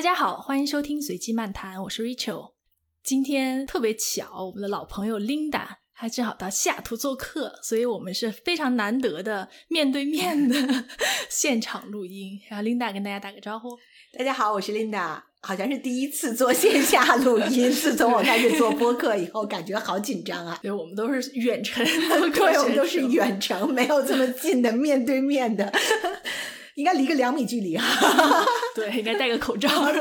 大家好，欢迎收听随机漫谈，我是 Rachel。今天特别巧，我们的老朋友 Linda 她正好到西雅图做客，所以我们是非常难得的面对面的 现场录音。然后 Linda 跟大家打个招呼。大家好，我是 Linda，好像是第一次做线下录音。自从我开始做播客以后，感觉好紧张啊！对，我们都是远程，对，我们都是远程，没有这么近的面对面的，应该离个两米距离啊。对，应该戴个口罩。对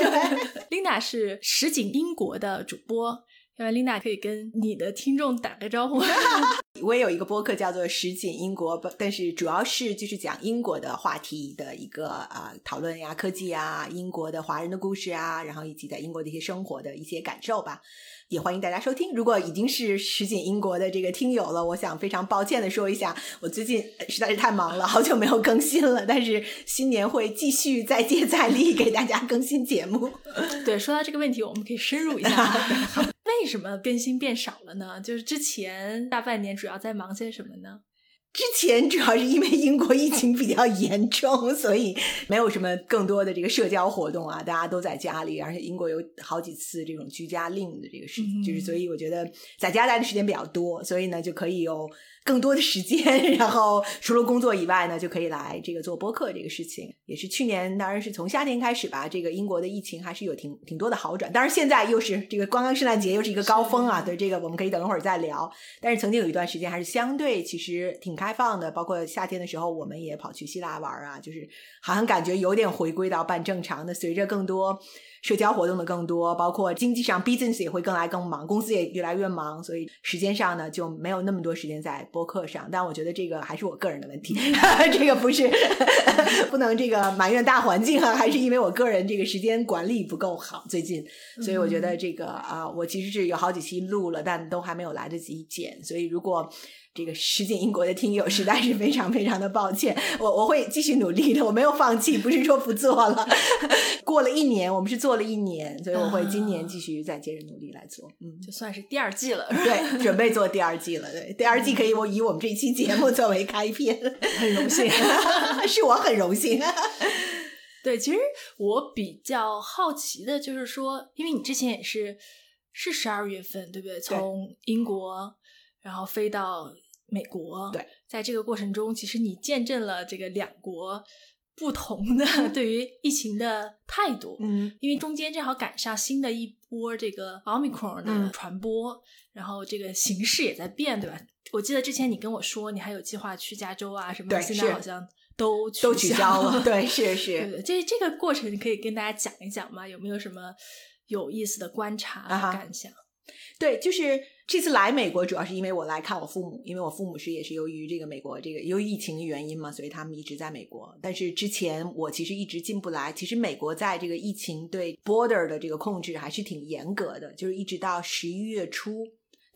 ，Linda 是实景英国的主播，要不然 Linda 可以跟你的听众打个招呼。我也有一个播客叫做《实景英国》，不但是主要是就是讲英国的话题的一个呃讨论呀、科技啊、英国的华人的故事啊，然后以及在英国的一些生活的一些感受吧。也欢迎大家收听。如果已经是实景英国的这个听友了，我想非常抱歉的说一下，我最近实在是太忙了，好久没有更新了。但是新年会继续再接再厉，给大家更新节目。对，说到这个问题，我们可以深入一下。为什么更新变少了呢？就是之前大半年主要在忙些什么呢？之前主要是因为英国疫情比较严重，所以没有什么更多的这个社交活动啊，大家都在家里，而且英国有好几次这种居家令的这个事情，就是所以我觉得在家待的时间比较多，所以呢就可以有更多的时间，然后除了工作以外呢，就可以来这个做播客这个事情。也是去年，当然是从夏天开始吧，这个英国的疫情还是有挺挺多的好转。当然现在又是这个刚刚圣诞节又是一个高峰啊，对这个我们可以等一会儿再聊。但是曾经有一段时间还是相对其实挺开放的，包括夏天的时候，我们也跑去希腊玩啊，就是好像感觉有点回归到半正常的。随着更多社交活动的更多，包括经济上 business 也会更来更忙，公司也越来越忙，所以时间上呢就没有那么多时间在播客上。但我觉得这个还是我个人的问题，这个不是 不能这个埋怨大环境啊，还是因为我个人这个时间管理不够好，最近，所以我觉得这个啊，我其实是有好几期录了，但都还没有来得及剪，所以如果。这个实践英国的听友实在是非常非常的抱歉，我我会继续努力的，我没有放弃，不是说不做了。过了一年，我们是做了一年，所以我会今年继续再接着努力来做。嗯，就算是第二季了，对，准备做第二季了。对，第二季可以我以我们这期节目作为开篇，很荣幸，是我很荣幸。对，其实我比较好奇的就是说，因为你之前也是是十二月份，对不对？从英国然后飞到。美国对，在这个过程中，其实你见证了这个两国不同的 对于疫情的态度。嗯，因为中间正好赶上新的一波这个奥密克戎的传播，然后这个形势也在变，对吧？我记得之前你跟我说，你还有计划去加州啊什么，对，现在好像都都取消了。对，是是。这这个过程可以跟大家讲一讲吗？有没有什么有意思的观察和感想？对，就是这次来美国，主要是因为我来看我父母，因为我父母是也是由于这个美国这个由于疫情的原因嘛，所以他们一直在美国。但是之前我其实一直进不来。其实美国在这个疫情对 border 的这个控制还是挺严格的，就是一直到十一月初，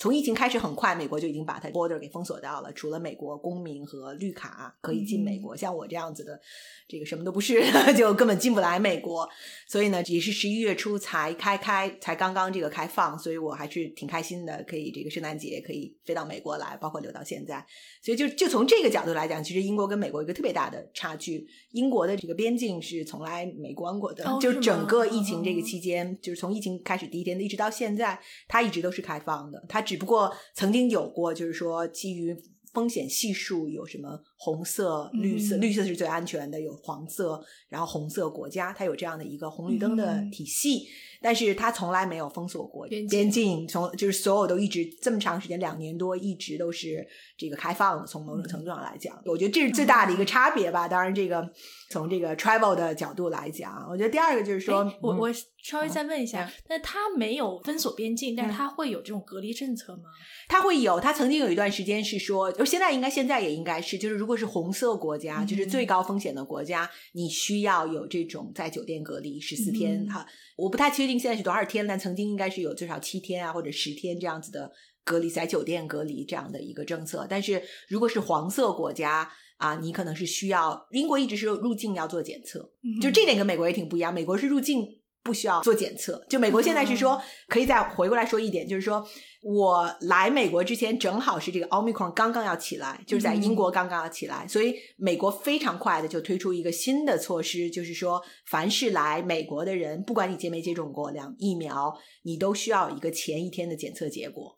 从疫情开始很快，美国就已经把它 border 给封锁掉了，除了美国公民和绿卡可以进美国，像我这样子的。这个什么都不是，就根本进不来美国，所以呢，也是十一月初才开开，才刚刚这个开放，所以我还是挺开心的，可以这个圣诞节可以飞到美国来，包括留到现在，所以就就从这个角度来讲，其实英国跟美国一个特别大的差距，英国的这个边境是从来没关过的，就整个？疫情这个期间，就是从疫情开始第一天一直到现在，它一直都是开放的，它只只不过曾经有过，就是说基于。风险系数有什么红色、绿色？绿色是最安全的，有黄色，然后红色国家，它有这样的一个红绿灯的体系。但是它从来没有封锁过边境，从就是所有都一直这么长时间，两年多一直都是这个开放的。从某种程度上来讲，我觉得这是最大的一个差别吧。当然，这个从这个 travel 的角度来讲，我觉得第二个就是说，我我稍微再问一下，那它没有封锁边境，但是它会有这种隔离政策吗？它会有，它曾经有一段时间是说，就现在应该现在也应该是，就是如果是红色国家，就是最高风险的国家，你需要有这种在酒店隔离十四天哈。我不太确定现在是多少天，但曾经应该是有最少七天啊，或者十天这样子的隔离，在酒店隔离这样的一个政策。但是如果是黄色国家啊，你可能是需要英国一直是入境要做检测，就这点跟美国也挺不一样。美国是入境不需要做检测。就美国现在是说，可以再回过来说一点，就是说我来美国之前，正好是这个奥密克戎刚刚要起来，就是在英国刚刚要起来，所以美国非常快的就推出一个新的措施，就是说，凡是来美国的人，不管你接没接种过两疫苗，你都需要一个前一天的检测结果，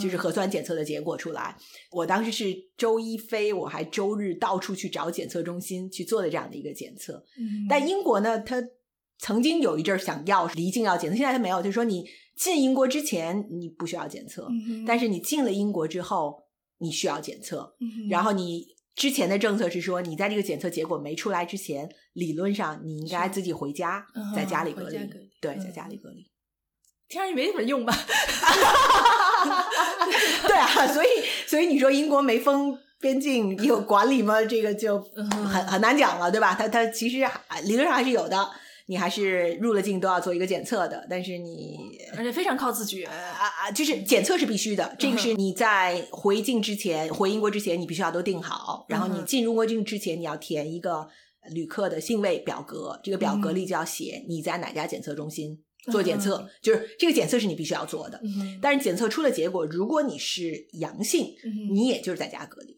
就是核酸检测的结果出来。我当时是周一飞，我还周日到处去找检测中心去做的这样的一个检测。但英国呢，它曾经有一阵儿想要离境要检测，现在他没有，就是说你。进英国之前你不需要检测，但是你进了英国之后你需要检测。然后你之前的政策是说，你在这个检测结果没出来之前，理论上你应该自己回家，在家里隔离。对，在家里隔离，听上去没什么用吧？对啊，所以所以你说英国没封边境有管理吗？这个就很很难讲了，对吧？它它其实理论上还是有的。你还是入了境都要做一个检测的，但是你而且非常靠自觉啊啊，就是检测是必须的，这个是你在回境之前回英国之前你必须要都定好，然后你进入国境之前你要填一个旅客的信位表格，这个表格里就要写你在哪家检测中心做检测，就是这个检测是你必须要做的，但是检测出了结果，如果你是阳性，你也就是在家隔离，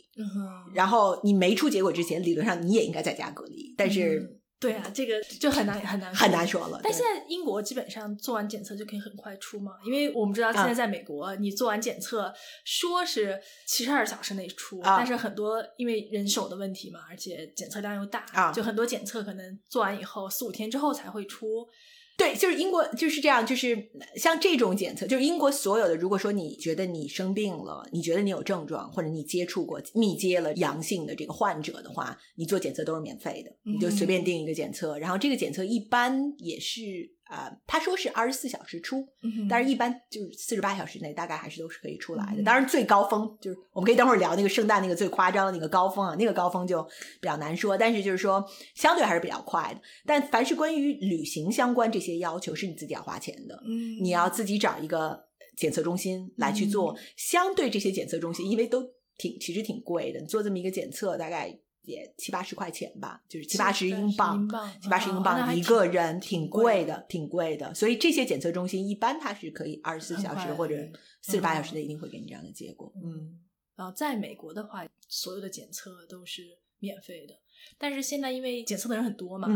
然后你没出结果之前，理论上你也应该在家隔离，但是。对啊，这个就很难很难很难说了。但现在英国基本上做完检测就可以很快出嘛，因为我们知道现在在美国，你做完检测说是七十二小时内出，但是很多因为人手的问题嘛，而且检测量又大，就很多检测可能做完以后四五天之后才会出。对，就是英国就是这样，就是像这种检测，就是英国所有的。如果说你觉得你生病了，你觉得你有症状，或者你接触过、密接了阳性的这个患者的话，你做检测都是免费的，你就随便定一个检测，然后这个检测一般也是。啊，他说是二十四小时出，但是一般就是四十八小时内，大概还是都是可以出来的。当然，最高峰就是我们可以等会儿聊那个圣诞那个最夸张的那个高峰啊，那个高峰就比较难说。但是就是说，相对还是比较快的。但凡是关于旅行相关这些要求，是你自己要花钱的，嗯，你要自己找一个检测中心来去做。相对这些检测中心，因为都挺其实挺贵的，你做这么一个检测大概。也七八十块钱吧，就是七八十英镑，七八十英镑一个人，挺贵的，挺贵的。所以这些检测中心一般它是可以二十四小时或者四十八小时内一定会给你这样的结果。嗯，然后在美国的话，所有的检测都是免费的，但是现在因为检测的人很多嘛，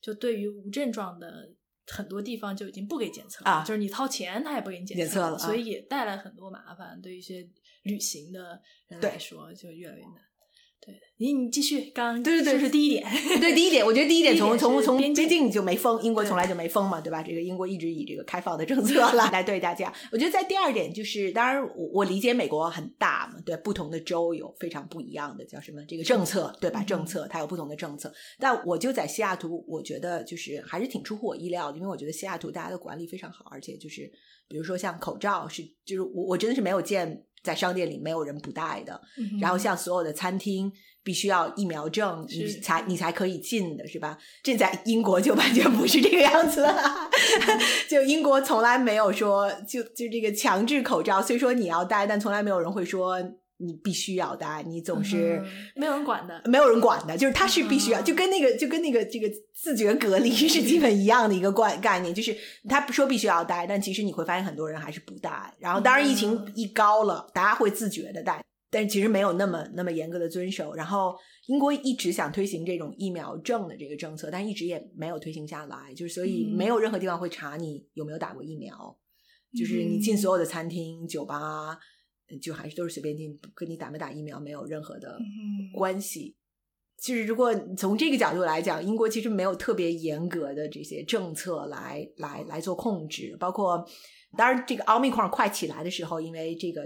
就对于无症状的很多地方就已经不给检测了，就是你掏钱他也不给你检测了，所以也带来很多麻烦，对一些旅行的人来说就越来越难。对，你你继续，刚对对对，是第一点，对第一点，我觉得第一点 从从从边境就没封，英国从来就没封嘛，对吧？这个英国一直以这个开放的政策来 来对大家。我觉得在第二点就是，当然我我理解美国很大嘛，对，不同的州有非常不一样的叫什么这个政策，对吧？政策它有不同的政策，但我就在西雅图，我觉得就是还是挺出乎我意料的，因为我觉得西雅图大家的管理非常好，而且就是比如说像口罩是，就是我我真的是没有见。在商店里没有人不戴的，然后像所有的餐厅必须要疫苗证，你才你才可以进的是吧？这在英国就完全不是这个样子了，就英国从来没有说就就这个强制口罩，虽说你要戴，但从来没有人会说。你必须要戴，你总是没有人管的，没有人管的，就是他是必须要，就跟那个就跟那个这个自觉隔离是基本一样的一个概概念，就是他说必须要戴，但其实你会发现很多人还是不戴。然后当然疫情一高了，大家会自觉的戴，但其实没有那么那么严格的遵守。然后英国一直想推行这种疫苗证的这个政策，但一直也没有推行下来，就是所以没有任何地方会查你有没有打过疫苗，就是你进所有的餐厅、酒吧。就还是都是随便进，跟你打没打疫苗没有任何的关系。其实，如果从这个角度来讲，英国其实没有特别严格的这些政策来来来做控制。包括，当然，这个奥密克戎快起来的时候，因为这个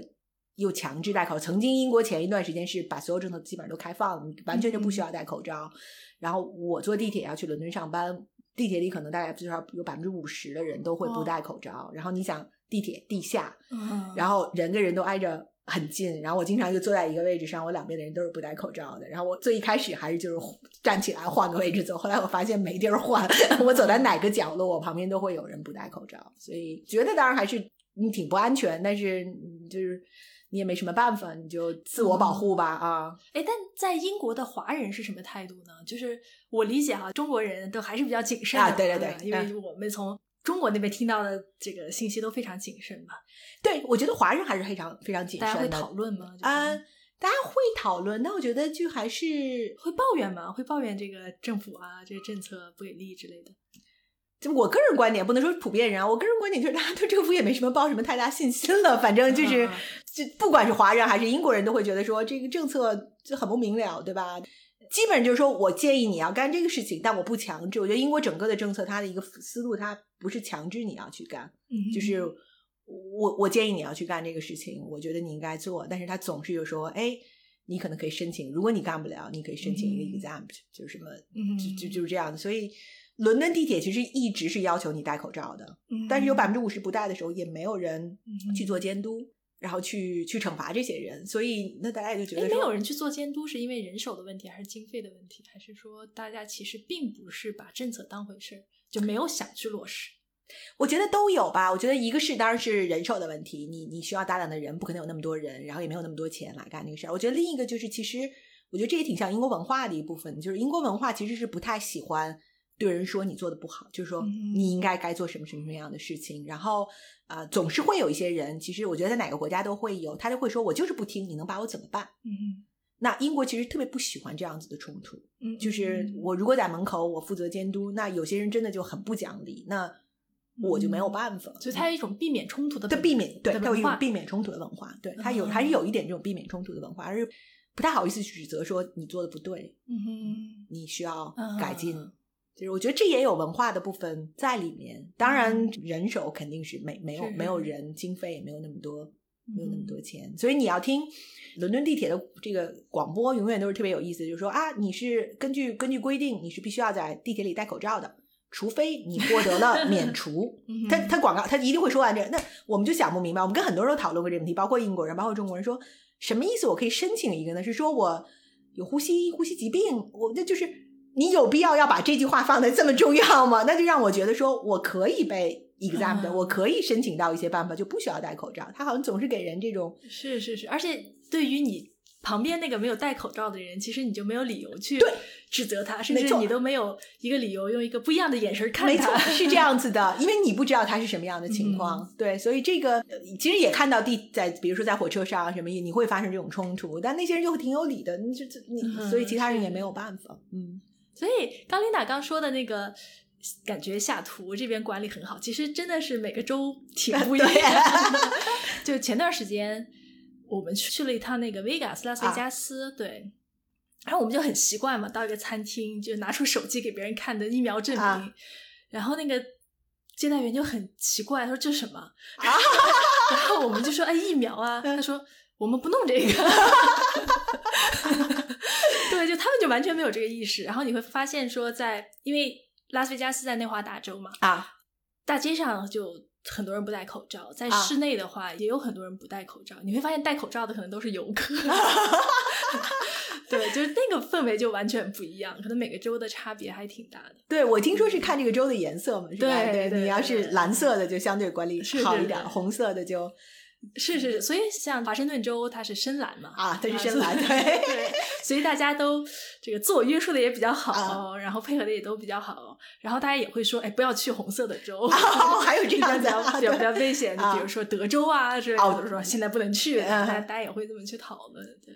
又强制戴口曾经英国前一段时间是把所有政策基本上都开放，完全就不需要戴口罩。然后我坐地铁要去伦敦上班，地铁里可能大概至少有百分之五十的人都会不戴口罩。然后你想。地铁地下，然后人跟人都挨着很近，然后我经常就坐在一个位置上，我两边的人都是不戴口罩的。然后我最一开始还是就是站起来换个位置走，后来我发现没地儿换，我走在哪个角落，我旁边都会有人不戴口罩，所以觉得当然还是你挺不安全，但是就是你也没什么办法，你就自我保护吧啊。哎，但在英国的华人是什么态度呢？就是我理解哈，中国人都还是比较谨慎的，对对对，因为我们从。中国那边听到的这个信息都非常谨慎吧？对，我觉得华人还是非常非常谨慎的。大家会讨论吗？啊，大家会讨论，但我觉得就还是会抱怨嘛？会抱怨这个政府啊，这个政策不给力之类的。就我个人观点，不能说普遍人啊。我个人观点就是，大家对政府也没什么抱什么太大信心了。反正就是，就不管是华人还是英国人都会觉得说，这个政策就很不明了，对吧？基本就是说我建议你要干这个事情，但我不强制。我觉得英国整个的政策，它的一个思路，它不是强制你要去干，就是我我建议你要去干这个事情，我觉得你应该做。但是他总是就说，哎，你可能可以申请，如果你干不了，你可以申请一个 exempt，就是什么，就就就是这样的。所以。伦敦地铁其实一直是要求你戴口罩的，但是有百分之五十不戴的时候，也没有人去做监督，然后去去惩罚这些人。所以那大家也就觉得，没有人去做监督，是因为人手的问题，还是经费的问题，还是说大家其实并不是把政策当回事儿，就没有想去落实？我觉得都有吧。我觉得一个是当然是人手的问题，你你需要大量的人，不可能有那么多人，然后也没有那么多钱来干那个事儿。我觉得另一个就是，其实我觉得这也挺像英国文化的一部分，就是英国文化其实是不太喜欢。对人说你做的不好，就是说你应该该做什么什么什么样的事情。然后啊，总是会有一些人，其实我觉得在哪个国家都会有，他就会说我就是不听，你能把我怎么办？嗯那英国其实特别不喜欢这样子的冲突。嗯，就是我如果在门口，我负责监督，那有些人真的就很不讲理，那我就没有办法。所以它有一种避免冲突的，对避免对，它有一种避免冲突的文化。对，它有还是有一点这种避免冲突的文化，而是不太好意思指责说你做的不对。嗯哼，你需要改进。就是我觉得这也有文化的部分在里面，当然人手肯定是没没有没有人，经费也没有那么多，没有那么多钱，所以你要听伦敦地铁的这个广播，永远都是特别有意思，就是说啊，你是根据根据规定，你是必须要在地铁里戴口罩的，除非你获得了 免除。他他广告他一定会说完这，那我们就想不明白，我们跟很多人都讨论过这个问题，包括英国人，包括中国人，说什么意思？我可以申请一个呢？是说我有呼吸呼吸疾病，我那就是。你有必要要把这句话放的这么重要吗？那就让我觉得说我可以被 exam 的，我可以申请到一些办法，就不需要戴口罩。他好像总是给人这种是是是，而且对于你旁边那个没有戴口罩的人，其实你就没有理由去指责他，甚至你都没有一个理由用一个不一样的眼神看他。没错是这样子的，因为你不知道他是什么样的情况。对，所以这个其实也看到地在，比如说在火车上什么，你会发生这种冲突，但那些人就挺有理的，你就你，所以其他人也没有办法。嗯。所以，刚琳达刚说的那个感觉，下图这边管理很好。其实真的是每个州挺不一样。就前段时间，我们去了一趟那个 Vegas 拉斯维加斯，对。然后我们就很习惯嘛，到一个餐厅就拿出手机给别人看的疫苗证明。然后那个接待员就很奇怪，他说这是什么？然后我们就说哎疫苗啊。他说我们不弄这个。对，就他们就完全没有这个意识。然后你会发现，说在因为拉斯维加斯在内华达州嘛，啊，大街上就很多人不戴口罩，在室内的话也有很多人不戴口罩。你会发现戴口罩的可能都是游客。对，就是那个氛围就完全不一样，可能每个州的差别还挺大的。对，我听说是看这个州的颜色嘛，是吧？对对，你要是蓝色的就相对管理好一点，红色的就。是是是，所以像华盛顿州它是深蓝嘛，啊，它是深蓝，对 对，所以大家都这个自我约束的也比较好，然后配合的也都比较好，然后大家也会说，哎，不要去红色的州，还有这样子 比较比较危险，比如说德州啊之类的，就是说现在不能去，大家大家也会这么去讨论，对。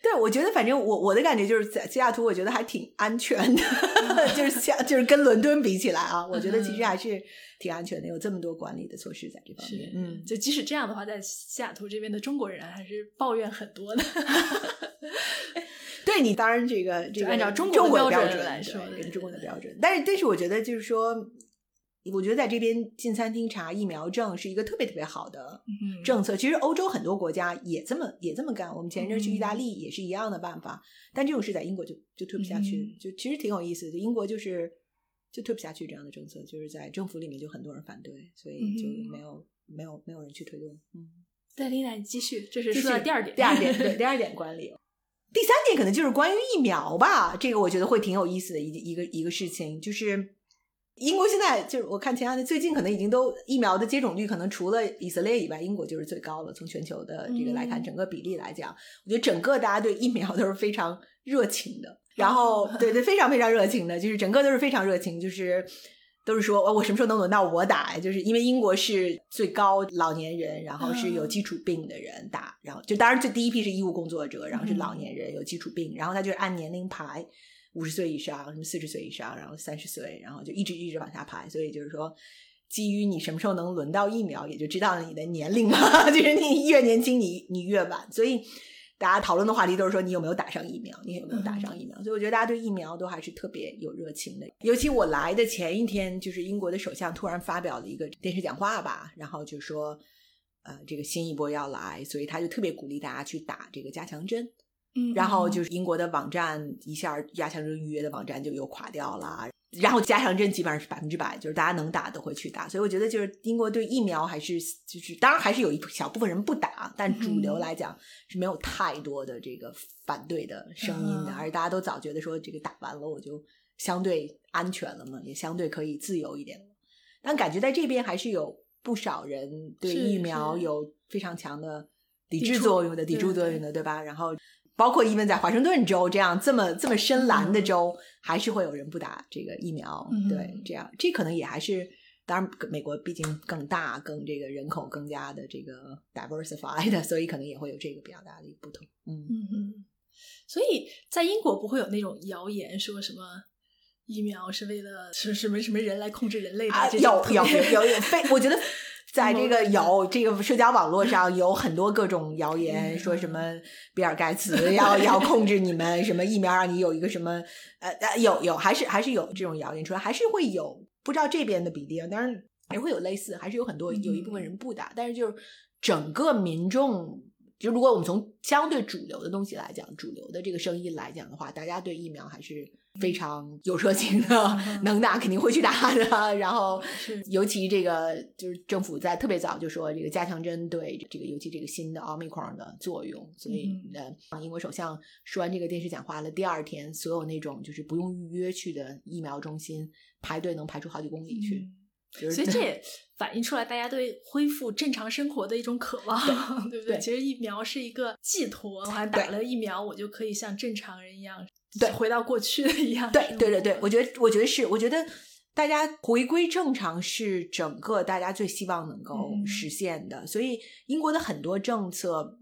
对，我觉得反正我我的感觉就是在西雅图，我觉得还挺安全的，就是像就是跟伦敦比起来啊，我觉得其实还是挺安全的，有这么多管理的措施在这方面。嗯，就即使这样的话，在西雅图这边的中国人还是抱怨很多的。对你当然这个这个按照中国的标准来说，跟中国的标准，但是但是我觉得就是说。我觉得在这边进餐厅查疫苗证是一个特别特别好的政策。其实欧洲很多国家也这么也这么干。我们前一阵去意大利也是一样的办法，但这种事在英国就就推不下去。就其实挺有意思的，英国就是就推不下去这样的政策，就是在政府里面就很多人反对，所以就没有没有没有人去推动。嗯，对，丽娜你继续，这是说到第二点，第二点对，第二点管理。第三点可能就是关于疫苗吧，这个我觉得会挺有意思的一一个一个事情，就是。英国现在就是我看前两天最近可能已经都疫苗的接种率可能除了以色列以外，英国就是最高了。从全球的这个来看，整个比例来讲，我觉得整个大家对疫苗都是非常热情的。然后对对，非常非常热情的，就是整个都是非常热情，就是都是说，我什么时候能轮到我打呀？就是因为英国是最高老年人，然后是有基础病的人打，然后就当然最第一批是医务工作者，然后是老年人有基础病，然后他就是按年龄排，五十岁以上，什么四十岁以上，然后三十岁，然后就一直一直往下排。所以就是说，基于你什么时候能轮到疫苗，也就知道了你的年龄嘛，就是你越年轻，你你越晚。所以。大家讨论的话题都是说你有没有打上疫苗，你有没有打上疫苗？所以我觉得大家对疫苗都还是特别有热情的。尤其我来的前一天，就是英国的首相突然发表了一个电视讲话吧，然后就说，呃，这个新一波要来，所以他就特别鼓励大家去打这个加强针。嗯，然后就是英国的网站一下压强针预约的网站就又垮掉了。然后加强针基本上是百分之百，就是大家能打都会去打，所以我觉得就是英国对疫苗还是就是当然还是有一小部分人不打，但主流来讲是没有太多的这个反对的声音的，而且大家都早觉得说这个打完了我就相对安全了嘛，也相对可以自由一点了。但感觉在这边还是有不少人对疫苗有非常强的抵制作用的、抵触作用的，对吧？然后。包括因为在华盛顿州这样这么这么深蓝的州，还是会有人不打这个疫苗。对，这样这可能也还是，当然美国毕竟更大，更这个人口更加的这个 diversified，所以可能也会有这个比较大的一个不同。嗯嗯嗯。所以在英国不会有那种谣言说什么疫苗是为了什什么什么人来控制人类的？有有有有非我觉得。在这个有这个社交网络上有很多各种谣言，说什么比尔盖茨要要控制你们什么疫苗，让你有一个什么呃呃有有还是还是有这种谣言出来，还是会有不知道这边的比例，当然也会有类似，还是有很多有一部分人不打，但是就是整个民众。就如果我们从相对主流的东西来讲，主流的这个声音来讲的话，大家对疫苗还是非常有热情的，能打肯定会去打的。然后，尤其这个就是政府在特别早就说这个加强针对这个尤其这个新的奥密克戎的作用，所以呃，英国首相说完这个电视讲话的第二天，所有那种就是不用预约去的疫苗中心排队能排出好几公里去。所以这也反映出来大家对恢复正常生活的一种渴望，对不对？其实疫苗是一个寄托，我打了疫苗，我就可以像正常人一样，对，回到过去的一样。对，对，对，对，我觉得，我觉得是，我觉得大家回归正常是整个大家最希望能够实现的。所以英国的很多政策。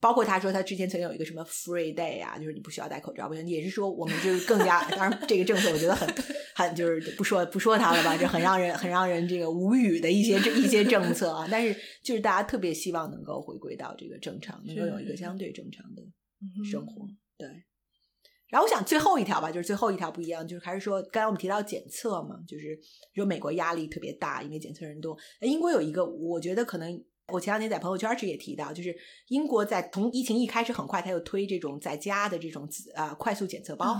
包括他说他之前曾经有一个什么 free day 啊，就是你不需要戴口罩，不行，也是说我们就是更加，当然这个政策我觉得很很就是不说不说他了吧，就很让人很让人这个无语的一些一些政策啊。但是就是大家特别希望能够回归到这个正常，能够有一个相对正常的生活。对。然后我想最后一条吧，就是最后一条不一样，就是还是说刚才我们提到检测嘛，就是说美国压力特别大，因为检测人多。英国有一个，我觉得可能。我前两天在朋友圈时也提到，就是英国在从疫情一开始，很快他就推这种在家的这种呃快速检测包，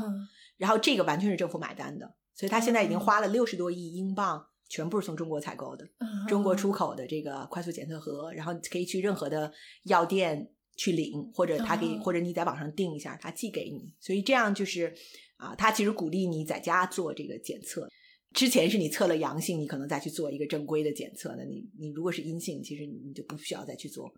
然后这个完全是政府买单的，所以他现在已经花了六十多亿英镑，全部是从中国采购的，中国出口的这个快速检测盒，然后可以去任何的药店去领，或者他给或者你在网上订一下，他寄给你，所以这样就是啊，他其实鼓励你在家做这个检测。之前是你测了阳性，你可能再去做一个正规的检测。那你你如果是阴性，其实你就不需要再去做，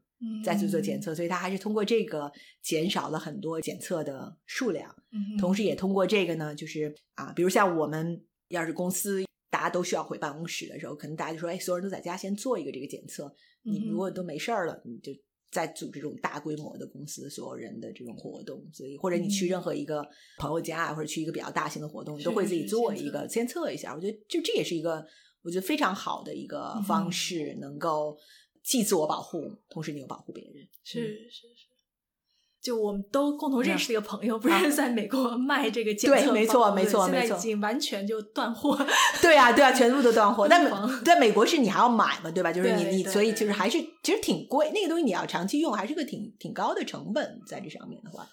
再去做检测。所以它还是通过这个减少了很多检测的数量，嗯同时也通过这个呢，就是啊，比如像我们要是公司大家都需要回办公室的时候，可能大家就说，哎，所有人都在家先做一个这个检测。你如果都没事儿了，你就。在组织这种大规模的公司所有人的这种活动，所以或者你去任何一个朋友家，或者去一个比较大型的活动，你都会自己做一个先测一下。我觉得就这也是一个我觉得非常好的一个方式，能够既自我保护，同时你又保护别人。是是是。就我们都共同认识的一个朋友，不是在美国卖这个检测对，没错，没错，没错，现在已经完全就断货。对啊，对啊，全部都断货。但在美国是你还要买嘛，对吧？就是你你，所以就是还是其实挺贵。那个东西你要长期用，还是个挺挺高的成本在这上面的话。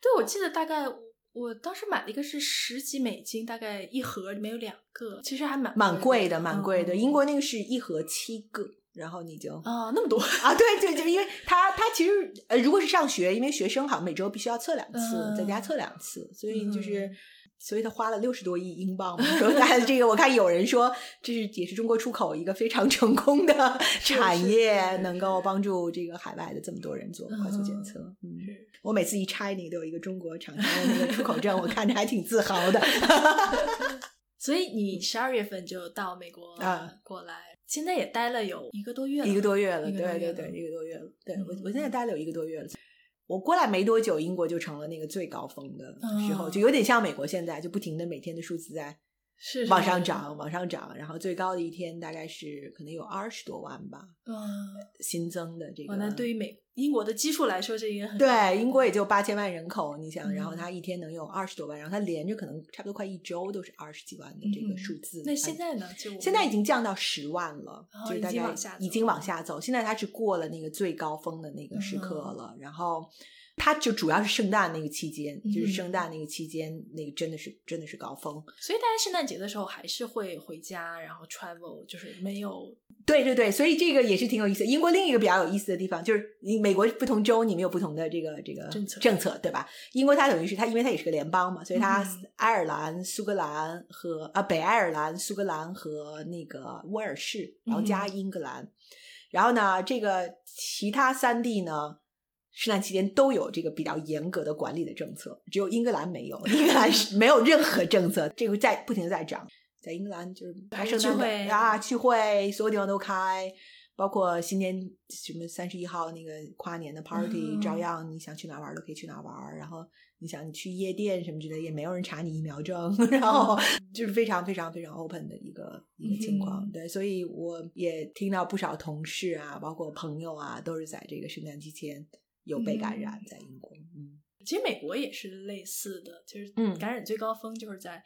对，我记得大概我当时买了一个是十几美金，大概一盒里面有两个，其实还蛮蛮贵的，蛮贵的。英国那个是一盒七个。然后你就啊那么多啊对对，就因为他他其实呃如果是上学，因为学生好像每周必须要测两次，在家测两次，所以就是所以他花了六十多亿英镑。说 这个我看有人说这是也是中国出口一个非常成功的产业，能够帮助这个海外的这么多人做快速检测。嗯，我每次一拆，你都有一个中国厂商的那个出口证，我看着还挺自豪的。所以你十二月份就到美国啊过来，现在也待了有一个多月了，一个多月了，对对对，一个多月了。对我我现在待了有一个多月了。我过来没多久，英国就成了那个最高峰的时候，就有点像美国现在，就不停的每天的数字在。是往上涨，往上涨，然后最高的一天大概是可能有二十多万吧，嗯，新增的这个。那对于美英国的基数来说，这也很对。英国也就八千万人口，你想，然后它一天能有二十多万，然后它连着可能差不多快一周都是二十几万的这个数字。那现在呢？就现在已经降到十万了，就大概已经往下走。现在它是过了那个最高峰的那个时刻了，然后。它就主要是圣诞那个期间，就是圣诞那个期间，那个真的是真的是高峰。所以大家圣诞节的时候还是会回家，然后 travel，就是没有。对对对，所以这个也是挺有意思。英国另一个比较有意思的地方就是，你美国不同州你们有不同的这个这个政策政策，对吧？英国它等于是它，因为它也是个联邦嘛，所以它爱尔兰、苏格兰和啊北爱尔兰、苏格兰和那个威尔士，然后加英格兰，然后呢，这个其他三地呢。圣诞期间都有这个比较严格的管理的政策，只有英格兰没有，英格兰是 没有任何政策，这个在不停的在涨，在英格兰就是还圣诞会啊，聚会，所有地方都开，包括新年什么三十一号那个跨年的 party，照样你想去哪玩都可以去哪玩，然后你想你去夜店什么之类，也没有人查你疫苗证，然后 就是非常非常非常 open 的一个一个情况，对，所以我也听到不少同事啊，包括朋友啊，都是在这个圣诞期间。有被感染在英国，嗯，其实美国也是类似的，就是感染最高峰就是在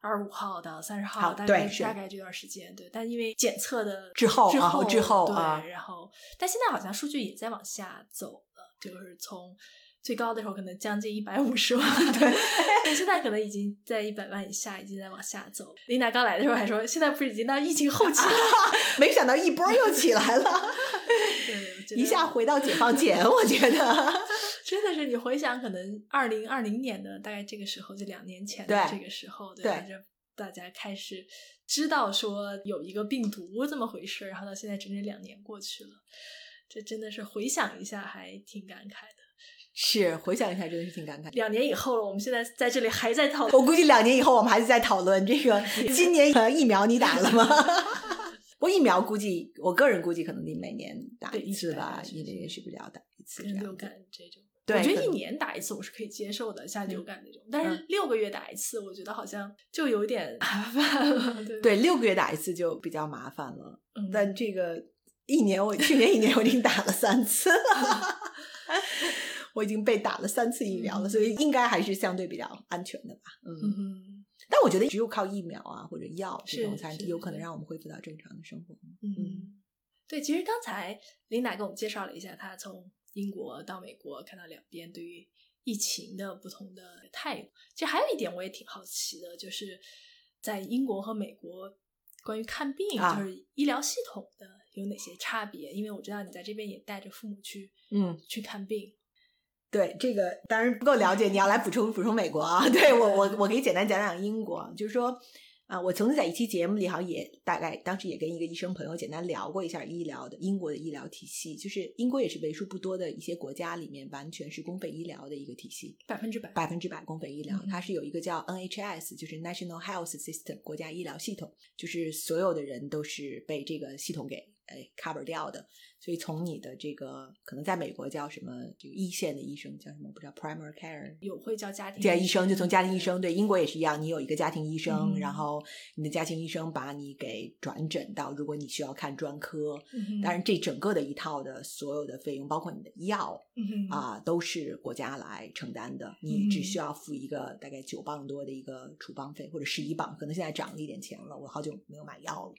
二十五号到三十号，大概大概这段时间，对。但因为检测的之后之后之后对，然后但现在好像数据也在往下走了，就是从最高的时候可能将近一百五十万，对，现在可能已经在一百万以下，已经在往下走。琳达刚来的时候还说，现在不是已经到疫情后期了，没想到一波又起来了。一下回到解放前，我觉得 真的是你回想，可能二零二零年的大概这个时候，就两年前的这个时候，对，就大家开始知道说有一个病毒这么回事，然后到现在整整两年过去了，这真的是回想一下还挺感慨的。是回想一下，真的是挺感慨。两年以后了，我们现在在这里还在讨论。我估计两年以后，我们还是在讨论这个今年疫苗你打了吗？不过疫苗估计，我个人估计可能得每年打一次吧，一年也许不了打一次。流感这种，对我觉得一年打一次我是可以接受的，像流感那种。但是六个月打一次，我觉得好像就有点麻烦了。对，六个月打一次就比较麻烦了。嗯但这个一年，我去年一年我已经打了三次了 我已经被打了三次疫苗了，所以应该还是相对比较安全的吧。嗯。但我觉得只有靠疫苗啊或者药这种才有可能让我们恢复到正常的生活。嗯，对，其实刚才琳达给我们介绍了一下，她从英国到美国看到两边对于疫情的不同的态度。其实还有一点我也挺好奇的，就是在英国和美国关于看病，就是医疗系统的有哪些差别？因为我知道你在这边也带着父母去，嗯，去看病。对这个当然不够了解，你要来补充补充美国啊。对我我我可以简单讲讲英国，就是说啊，我曾经在一期节目里好像也大概当时也跟一个医生朋友简单聊过一下医疗的英国的医疗体系，就是英国也是为数不多的一些国家里面完全是公费医疗的一个体系，百分之百。百分之百公费医疗，它是有一个叫 NHS，就是 National Health System 国家医疗系统，就是所有的人都是被这个系统给哎 cover 掉的。所以从你的这个可能在美国叫什么这个一线的医生叫什么不知道 primary care 有会叫家庭医生就从家庭？医生对英国也是一样，你有一个家庭医生，然后你的家庭医生把你给转诊到如果你需要看专科，当然这整个的一套的所有的费用包括你的药啊都是国家来承担的，你只需要付一个大概九磅多的一个处方费或者十一磅，可能现在涨了一点钱了，我好久没有买药了，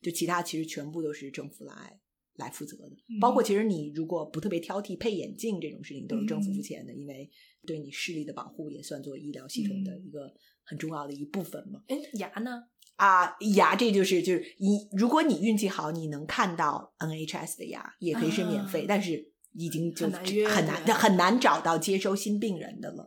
就其他其实全部都是政府来。来负责的，包括其实你如果不特别挑剔，配眼镜这种事情都是政府付钱的，因为对你视力的保护也算作医疗系统的一个很重要的一部分嘛。哎，牙呢？啊，牙这就是就是你，如果你运气好，你能看到 NHS 的牙，也可以是免费，但是已经就很难很难找到接收新病人的了。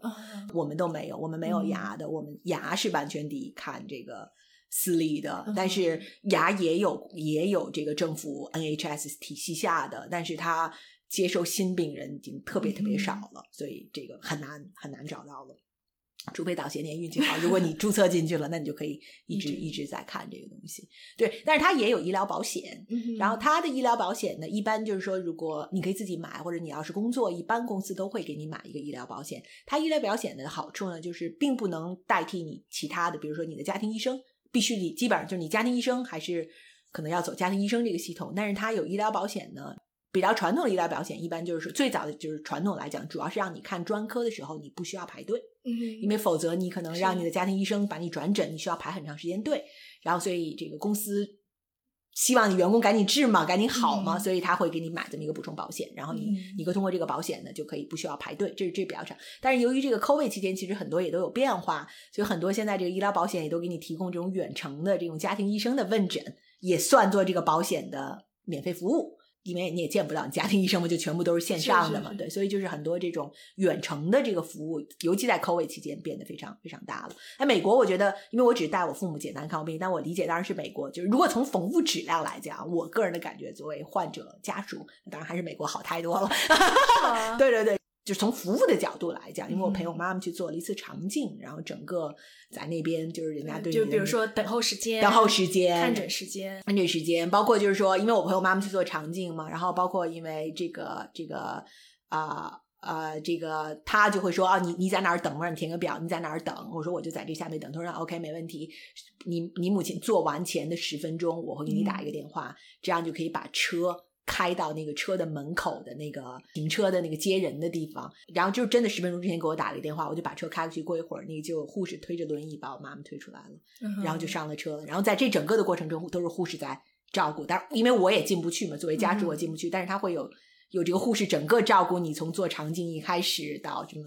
我们都没有，我们没有牙的，我们牙是完全得看这个。私立的，但是牙也有也有这个政府 NHS 体系下的，但是他接受新病人已经特别特别少了，所以这个很难很难找到了。除非早些年运气好，如果你注册进去了，那你就可以 一直一直在看这个东西。对，但是它也有医疗保险，嗯然后它的医疗保险呢，一般就是说，如果你可以自己买，或者你要是工作，一般公司都会给你买一个医疗保险。它医疗保险的好处呢，就是并不能代替你其他的，比如说你的家庭医生，必须你基本上就是你家庭医生还是可能要走家庭医生这个系统，但是它有医疗保险呢。比较传统的医疗保险，一般就是最早的就是传统来讲，主要是让你看专科的时候你不需要排队，嗯因为否则你可能让你的家庭医生把你转诊，你需要排很长时间队。然后所以这个公司希望你员工赶紧治嘛，赶紧好嘛，嗯所以他会给你买这么一个补充保险，然后你、嗯你可以通过这个保险呢就可以不需要排队，这是这比较长。但是由于这个 COVID 期间，其实很多也都有变化，所以很多现在这个医疗保险也都给你提供这种远程的这种家庭医生的问诊，也算作这个保险的免费服务。因为你也见不到你家庭医生嘛，就全部都是线上的嘛，是是是对，所以就是很多这种远程的这个服务，尤其在 COVID 期间变得非常非常大了。哎美国，我觉得，因为我只是带我父母简单看过病，但我理解当然是美国，就是如果从服务质量来讲，我个人的感觉，作为患者家属，当然还是美国好太多了。啊对对对，就是从服务的角度来讲，因为我陪我嗯妈妈去做了一次肠镜，然后整个在那边就是人家对就比如说等候时间、等候时间、看诊时间，看诊时间，包括就是说，因为我陪我妈妈去做肠镜嘛，然后包括因为这个这个啊呃这个他就会说啊，你你在哪儿等，我让你填个表，你在哪儿等？我说我就在这下面等。他说 OK 没问题，你你母亲做完前的十分钟，我会给你打一个电话，这样就可以把车。开到那个车的门口的那个停车的那个接人的地方，然后就真的十分钟之前给我打了个电话，我就把车开过去。过一会儿，那个就有护士推着轮椅把我妈妈推出来了。嗯然后就上了车，然后在这整个的过程中都是护士在照顾，但因为我也进不去嘛，作为家属我进不去，但是他会有有这个护士整个照顾你，从做肠镜一开始到什么。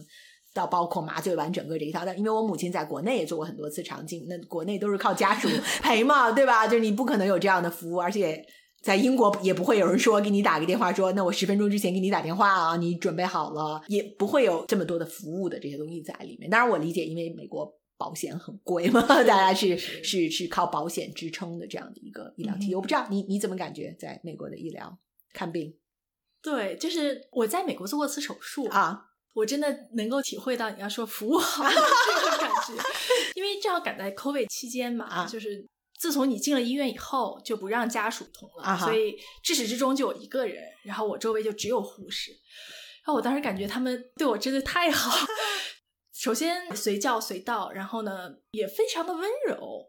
到包括麻醉完整个这一套，但因为我母亲在国内也做过很多次肠镜，那国内都是靠家属陪嘛，对吧？就是你不可能有这样的服务，而且在英国也不会有人说给你打个电话说，那我十分钟之前给你打电话啊，你准备好了，也不会有这么多的服务的这些东西在里面。当然我理解，因为美国保险很贵嘛，大家是是是是靠保险支撑的这样的一个医疗体系。嗯我不知道你你怎么感觉在美国的医疗看病对，就是我在美国做过次手术，啊？我真的能够体会到你要说服务好这种感觉，因为正好赶在 COVID 期间嘛，啊就是自从你进了医院以后，就不让家属通了，所以至始至终就我一个人，然后我周围就只有护士，然后我当时感觉他们对我真的太好，首先随叫随到，然后呢也非常的温柔。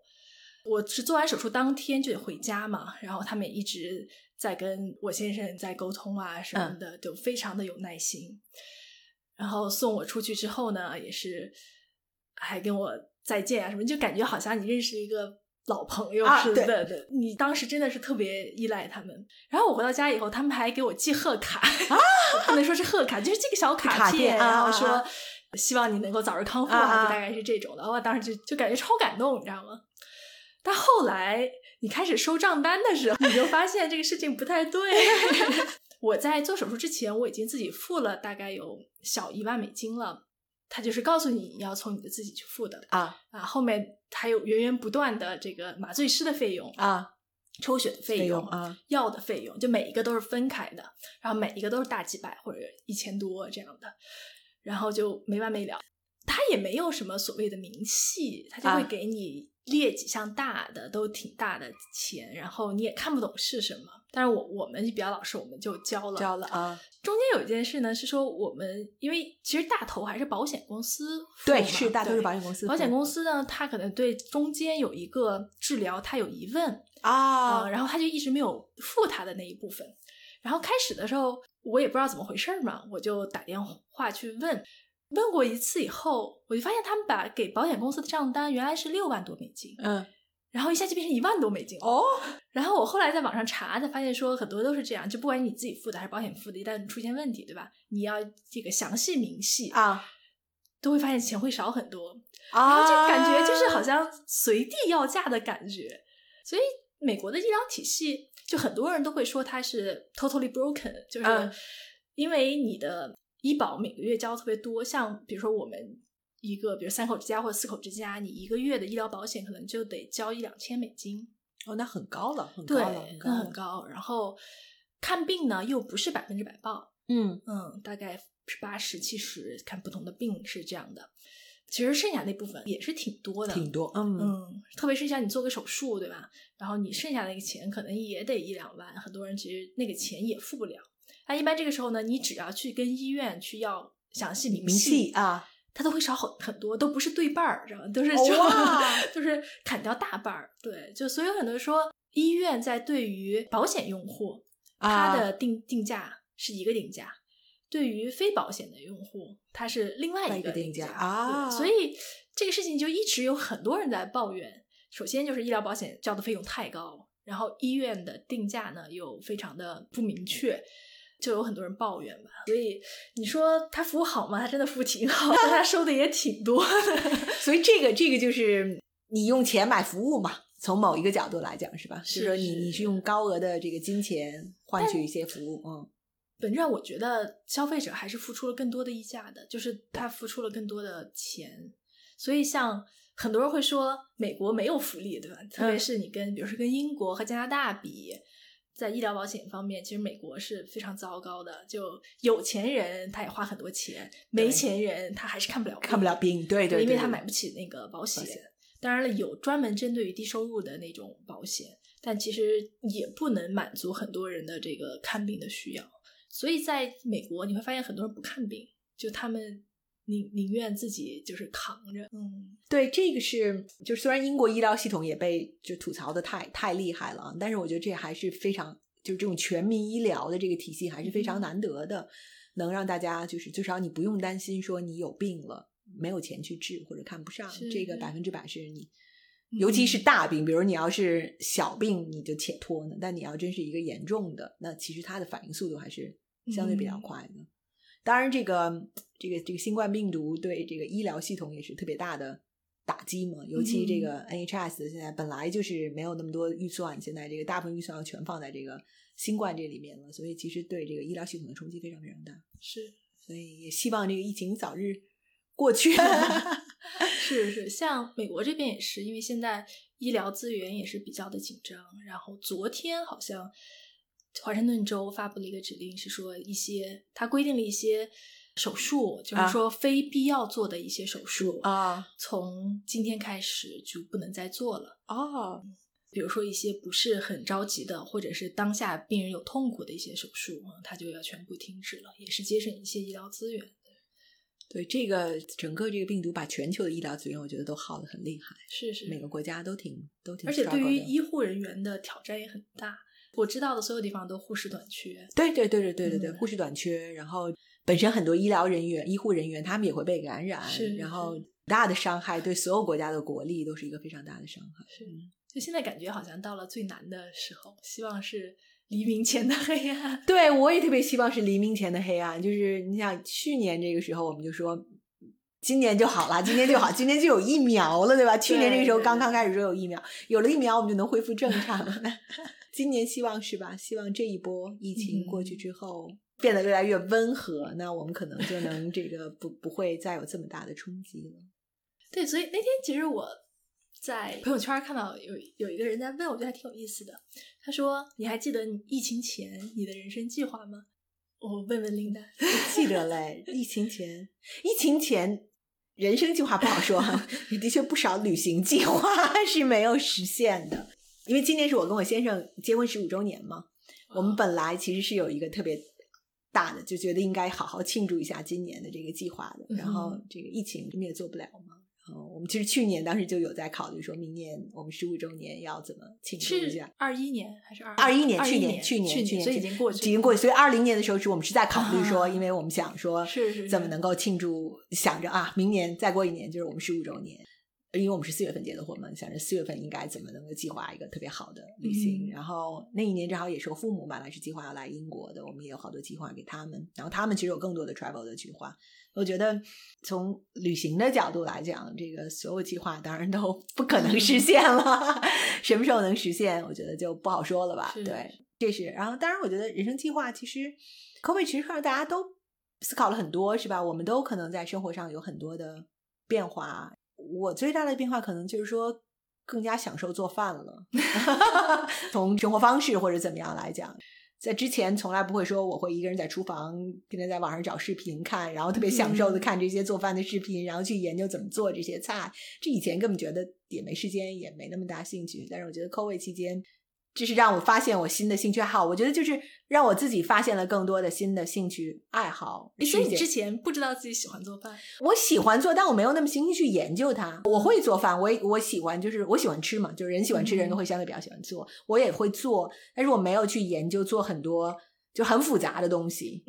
我是做完手术当天就得回家嘛，然后他们也一直在跟我先生在沟通啊什么的，就非常的有耐心。然后送我出去之后呢，也是还跟我再见啊什么，就感觉好像你认识一个老朋友啊对似的。的你当时真的是特别依赖他们。然后我回到家以后，他们还给我寄贺卡，啊不能说是贺卡，就是这个小卡片啊然后啊说啊希望你能够早日康复就大概是这种的。我当时就就感觉超感动，你知道吗？但后来你开始收账单的时候，你就发现这个事情不太对。我在做手术之前，我已经自己付了大概有小一万美金了。他就是告诉你要从你的自己去付的啊啊，后面还有源源不断的这个麻醉师的费用、啊，抽血的费费用用啊，药的费用，就每一个都是分开的，然后每一个都是大几百或者一千多这样的，然后就没完没了。他也没有什么所谓的明细，他就会啊给你列几项大的，都挺大的钱，然后你也看不懂是什么。但是我我们比较老实，我们就交了。交了啊，中间有一件事呢，是说我们因为其实大头还是保险公司付对，是大头是保险公司，保险公司呢，他可能对中间有一个治疗他有疑问啊，然后他就一直没有付他的那一部分。然后开始的时候，我也不知道怎么回事儿嘛，我就打电话去问，问过一次以后，我就发现他们把给保险公司的账单原来是六万多美金，嗯然后一下就变成一万多美金。哦然后我后来在网上查，才发现说很多都是这样，就不管你自己付的还是保险付的，一旦出现问题，对吧？你要这个详细明细，啊都会发现钱会少很多。啊，然后就感觉就是好像随地要价的感觉。所以美国的医疗体系，就很多人都会说它是 totally broken，就是嗯因为你的医保每个月交特别多，像比如说我们一个，比如三口之家或者四口之家，你一个月的医疗保险可能就得交一两千美金，哦，那很高了，很高了，很，高那，很高。然后看病呢又不是百分之百报，嗯嗯，大概是八十七十，看不同的病是这样的。其实剩下那部分也是挺多的，挺多，嗯嗯，特别是像你做个手术，对吧？然后你剩下那个钱可能也得一两万，很多人其实那个钱也付不了。那一般这个时候呢，你只要去跟医院去要详细明明细啊，他都会少很很多，都不是对半儿，知道吗？都是就、哇就是砍掉大半儿。对，就所以有很多人说，医院在对于保险用户，它啊的定、定价是一个定价。对于非保险的用户，它是另外一个定定价啊对所以这个事情就一直有很多人在抱怨。首先就是医疗保险交的费用太高，然后医院的定价呢又非常的不明确，就有很多人抱怨吧。所以你说他服务好吗？他真的服务挺好，但他收的也挺多的。所以这个这个就是你用钱买服务嘛，从某一个角度来讲是吧？是说你你是用高额的这个金钱换取一些服务，嗯，本质上，我觉得消费者还是付出了更多的溢价的，就是他付出了更多的钱。所以，像很多人会说美国没有福利，对吧？特别是你跟，比如说跟英国和加拿大比，在医疗保险方面，其实美国是非常糟糕的。就有钱人他也花很多钱，没钱人他还是看不了病看不了病，对对，对因为他买不起那个保险。保险当然了，有专门针对于低收入的那种保险，但其实也不能满足很多人的这个看病的需要。所以在美国，你会发现很多人不看病，就他们宁宁愿自己就是扛着。嗯，对，这个是就虽然英国医疗系统也被就吐槽的太太厉害了，但是我觉得这还是非常就是这种全民医疗的这个体系还是非常嗯难得的，能让大家就是至少你不用担心说你有病了没有钱去治或者看不上，这个是百分之百是你。尤其是嗯大病，比如你要是小病，你就且拖呢；但你要真是一个严重的，那其实它的反应速度还是相对比较嗯快的。当然，这个这个这个新冠病毒对这个医疗系统也是特别大的打击嘛。尤其这个 NHS 现在本来就是没有那么多预算，现在这个大部分预算要全放在这个新冠这里面了，所以其实对这个医疗系统的冲击非常非常大。是所以也希望这个疫情早日过去。是是，像美国这边也是，因为现在医疗资源也是比较的紧张。然后昨天好像华盛顿州发布了一个指令，是说一些它规定了一些手术，就是啊说非必要做的一些手术啊，从今天开始就不能再做了。哦，比如说一些不是很着急的，或者是当下病人有痛苦的一些手术，啊它就要全部停止了，也是节省一些医疗资源。对这个整个这个病毒把全球的医疗资源，我觉得都耗得很厉害，是是，每个国家都挺都挺而且对于医护人员的挑战也很大。我知道的所有地方都护士短缺，对对对对对对对，嗯护士短缺，然后本身很多医疗人员、医护人员他们也会被感染，是然后大的伤害对所有国家的国力都是一个非常大的伤害。是就现在感觉好像到了最难的时候，希望是黎明前的黑暗。对，我也特别希望是黎明前的黑暗。就是你想，去年这个时候我们就说，今年就好了，今年就好，今年就有疫苗了，对吧？去年这个时候刚刚开始说有疫苗，有了疫苗我们就能恢复正常了。今年希望是吧？希望这一波疫情过去之后。变得越来越温和，那我们可能就能这个不不会再有这么大的冲击了。对，所以那天其实我在朋友圈看到有有一个人在问，我觉得还挺有意思的。他说：“你还记得你疫情前你的人生计划吗？”我问问琳达，记得嘞，疫情前，疫情前人生计划不好说哈，的确不少旅行计划 是没有实现的。因为今年是我跟我先生结婚十五周年嘛，我们本来其实是有一个特别大的，就觉得应该好好庆祝一下今年的这个计划的。然后嗯这个疫情我们也做不了嘛。然后我们其实去年当时就有在考虑，说明年我们十五周年要怎么庆祝一下。二一年还是二二一年，去年，年，去年，去年，所以已经过去，已经过去。所以二零年的时候，是我们是在考虑说，啊因为我们想说，是是是怎么能够庆祝，想着啊，明年再过一年就是我们十五周年，因为我们是四月份结的婚嘛，想着四月份应该怎么能够计划一个特别好的旅行。嗯然后那一年正好也是我父母本来是计划要来英国的，我们也有好多计划给他们，然后他们其实有更多的 travel 的计划。我觉得从旅行的角度来讲，这个所有计划当然都不可能实现了，什么时候能实现，我觉得就不好说了吧。对，这是。然后当然，我觉得人生计划其实 COVID 其实让大家都思考了很多，是吧？我们都可能在生活上有很多的变化。我最大的变化可能就是说，更加享受做饭了，从生活方式或者怎么样来讲。在之前从来不会说我会一个人在厨房天天在网上找视频看，然后特别享受的看这些做饭的视频，然后去研究怎么做这些菜。这以前根本觉得也没时间，也没那么大兴趣。但是我觉得 COVID 期间。这是让我发现我新的兴趣爱好，我觉得就是让我自己发现了更多的新的兴趣爱好。所以你之前不知道自己喜欢做饭？我喜欢做，但我没有那么心情去研究它。我会做饭，我也我喜欢，就是我喜欢吃嘛，就是人喜欢吃，人都会相对比较喜欢做。我也会做，但是我没有去研究做很多。就很复杂的东西，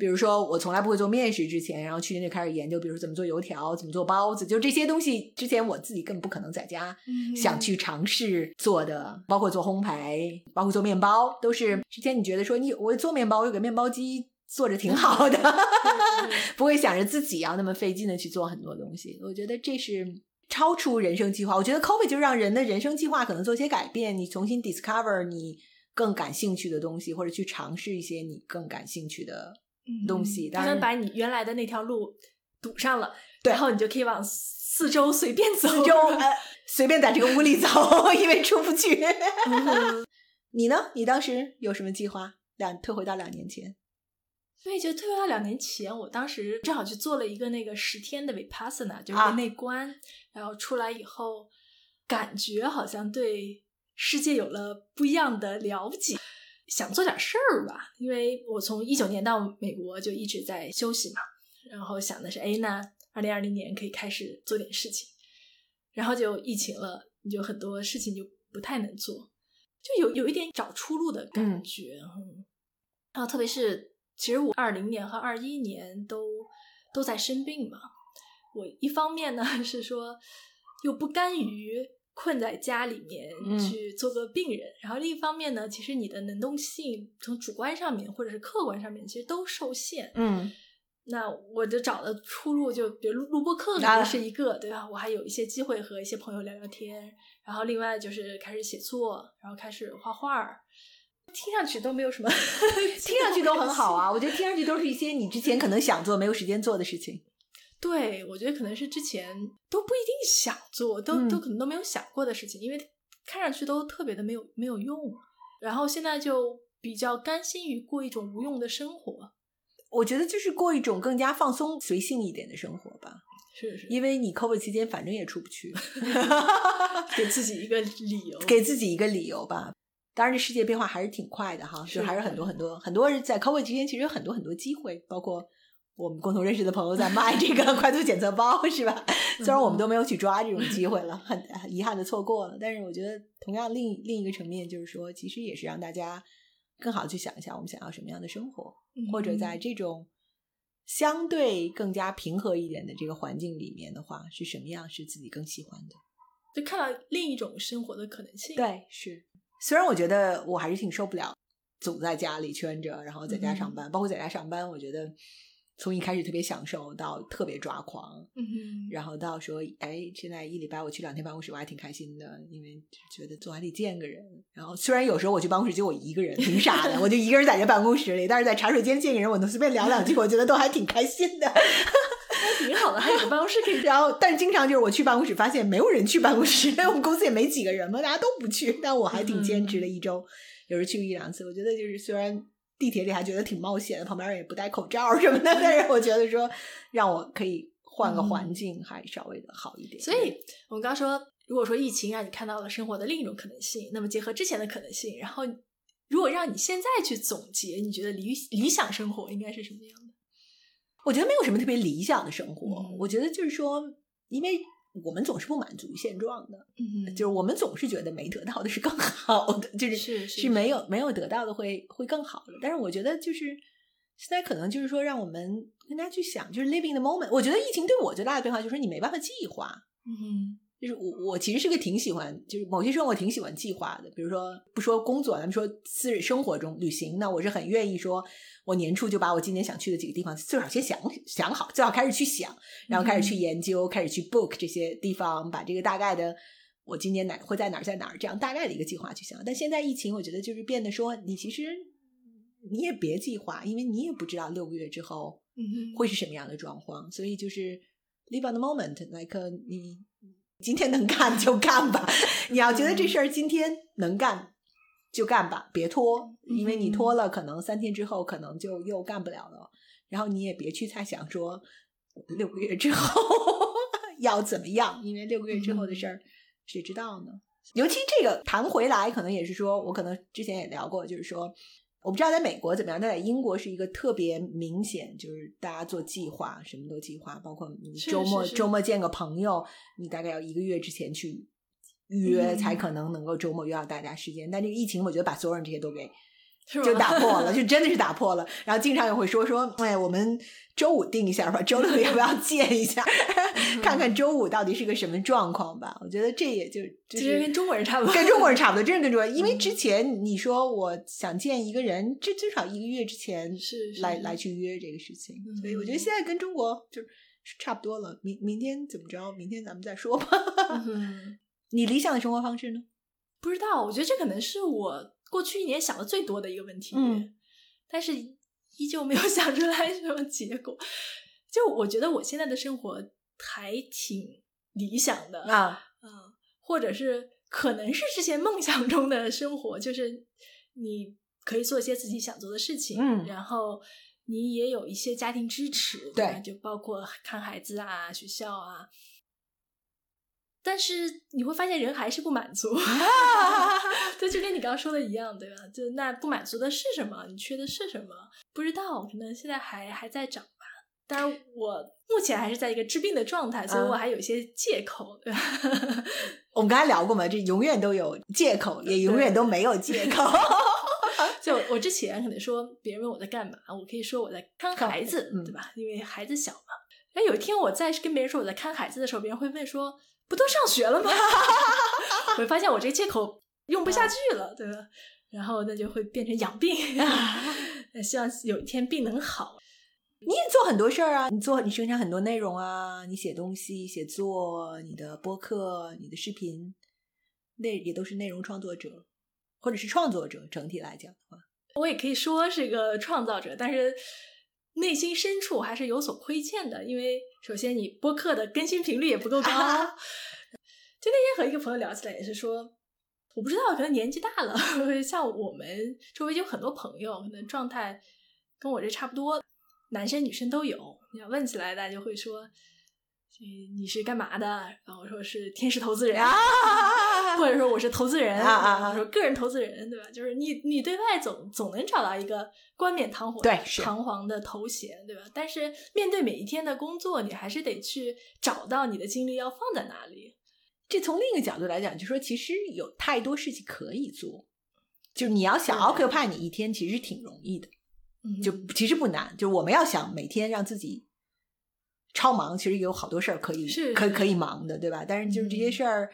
比如说我从来不会做面食，之前然后去年就开始研究，比如说怎么做油条，怎么做包子，就这些东西，之前我自己根本不可能在家想去尝试做的，包括做烘焙，包括做面包，都是之前你觉得说你我做面包，我有个面包机做着挺好的，不会想着自己要那么费劲的去做很多东西。我觉得这是超出人生计划。我觉得 COVID 就让人的人生计划可能做些改变，你重新 discover 你。更感兴趣的东西，或者去尝试一些你更感兴趣的东西，当然把你原来的那条路堵上了，然后你就可以往四周随便走，四周随便在这个屋里走，因为出不去。你呢？你当时有什么计划？两退回到两年前，所以就退回到两年前，我当时正好去做了一个那个十天的 vipassana，就是个内观，然后出来以后，感觉好像对。世界有了不一样的了解，想做点事儿吧。因为我从一九年到美国就一直在休息嘛，然后想的是，哎，那二零二零年可以开始做点事情。然后就疫情了，你就很多事情就不太能做，就有有一点找出路的感觉。嗯，然后特别是，其实我二零年和二一年都都在生病嘛。我一方面呢 是说，又不甘于。困在家里面去做个病人，然后另一方面呢，其实你的能动性从主观上面或者是客观上面其实都受限。嗯，那我就找的出路就比如录录播课肯定是一个，对吧？我还有一些机会和一些朋友聊聊天，然后另外就是开始写作，然后开始画画，听上去都没有什么，听上去都很好啊。我觉得听上去都是一些你之前可能想做没有时间做的事情。对，我觉得可能是之前都不一定想做，都都可能都没有想过的事情，因为看上去都特别的没有没有用。然后现在就比较甘心于过一种无用的生活。我觉得就是过一种更加放松、随性一点的生活吧。是是，因为你 COVID 期间反正也出不去 给自己一个理由，给自己一个理由吧。当然，这世界变化还是挺快的哈，就还是很多很多很多人在 COVID 期间其实有很多很多机会，包括。我们共同认识的朋友在卖这个 快速检测包，是吧？虽然我们都没有去抓这种机会了，很遗憾的错过了。但是我觉得，同样另另一个层面就是说，其实也是让大家更好去想一下，我们想要什么样的生活，或者在这种相对更加平和一点的这个环境里面的话，是什么样是自己更喜欢的？就看到另一种生活的可能性。对，是。虽然我觉得我还是挺受不了总在家里圈着，然后在家上班，包括在家上班，我觉得。从一开始特别享受到特别抓狂，嗯，然后到说，哎，现在一礼拜我去两天办公室，我还挺开心的，因为觉得总还得见个人。然后虽然有时候我去办公室就我一个人，挺傻的，我就一个人在这办公室里，但是在茶水间见个人，我能随便聊两句，我觉得都还挺开心的，还挺好的，还有个办公室可以。然后，但是经常就是我去办公室，发现没有人去办公室，因为我们公司也没几个人嘛，大家都不去，但我还挺坚持的，一周有时去一两次。我觉得就是虽然。地铁里还觉得挺冒险的，旁边人也不戴口罩什么的。但是我觉得说，让我可以换个环境，还稍微的好一点。所以我们刚说，如果说疫情让你看到了生活的另一种可能性，那么结合之前的可能性，然后如果让你现在去总结，你觉得理理想生活应该是什么样的？我觉得没有什么特别理想的生活。我觉得就是说，因为。我们总是不满足于现状的，嗯，就是我们总是觉得没得到的是更好的，就是是是没有没有得到的会会更好的。但是我觉得就是现在可能就是说，让我们跟大家去想，就是 living the moment。我觉得疫情对我最大的变化就是你没办法计划，嗯。就是我，我其实是个挺喜欢，就是某些时候我挺喜欢计划的。比如说，不说工作，咱们说私人生活中旅行，那我是很愿意说，我年初就把我今年想去的几个地方最少先想想好，最好开始去想，然后开始去研究，开始去 book 这些地方，把这个大概的我今年哪会在哪儿在哪儿这样大概的一个计划去想。但现在疫情，我觉得就是变得说，你其实你也别计划，因为你也不知道六个月之后会是什么样的状况，所以就是 live on the moment，like 你。今天能干就干吧，你要觉得这事儿今天能干，就干吧，别拖，因为你嗯拖了，可能三天之后可能就又干不了了。然后你也别去猜想说六个月之后 要怎么样，因为六个月之后的事儿谁知道呢？尤其这个谈回来，可能也是说我可能之前也聊过，就是说我不知道在美国怎么样，但在英国是一个特别明显，就是大家做计划，什么都计划，包括你周末周末见个朋友，你大概要一个月之前去预约，嗯才可能能够周末约到大家时间。但这个疫情，我觉得把所有人这些都给 就打破了，就真的是打破了。然后经常也会说说，哎，我们周五定一下吧，周六要不要见一下，看看周五到底是个什么状况吧。我觉得这也就就是其实跟中国人差不多，跟中国人差不多，真是跟中国人。因为嗯之前你说我想见一个人，这最少一个月之前是是来来去约这个事情，所以我觉得嗯现在跟中国就是差不多了。明明天怎么着？明天咱们再说吧。嗯，你理想的生活方式呢？不知道，我觉得这可能是我过去一年想的最多的一个问题，嗯，但是依旧没有 想出来什么结果。就我觉得我现在的生活还挺理想的，啊，嗯，或者是可能是之前梦想中的生活，就是你可以做一些自己想做的事情，嗯然后你也有一些家庭支持，吧对就包括看孩子啊、学校啊。但是你会发现人还是不满足，这就跟你刚刚说的一样，对吧？就那不满足的是什么？你缺的是什么？不知道，可能现在还还在找吧。当然，我目前还是在一个治病的状态，所以嗯我还有一些借口，对吧？我们刚才聊过嘛，这永远都有借口，也永远都没有借口。就我之前可能说别人问我在干嘛，我可以说我在看看孩子，嗯对吧？因为孩子小嘛。哎，有一天我在跟别人说我在看孩子的时候，别人会问说：“不都上学了吗？”我 会发现我这个借口用不下去了，对吧？然后那就会变成养病，希望有一天病能好。你也做很多事儿啊，你做你生产很多内容啊，你写东西、写作，你的播客、你的视频，那也都是内容创作者，或者是创作者。整体来讲的话，我也可以说是个创造者，但是内心深处还是有所亏欠的，因为首先你播客的更新频率也不够高。就那天和一个朋友聊起来，也是说，我不知道，可能年纪大了，像我们周围有很多朋友，可能状态跟我这差不多，男生女生都有。你要问起来，大家就会说，嗯你是干嘛的？然后我说是天使投资人。啊，或者说我是投资人啊啊啊说个人投资人，对吧？就是你你对外总总能找到一个冠冕堂皇堂皇的头衔，对吧？但是面对每一天的工作，你还是得去找到你的精力要放在哪里。这从另一个角度来讲，就说其实有太多事情可以做，就是你要想对 occupy 你一天，其实挺容易的，嗯就其实不难。就我们要想每天让自己超忙，其实有好多事儿可以可以可以忙的，对吧？但是就是这些嗯事儿。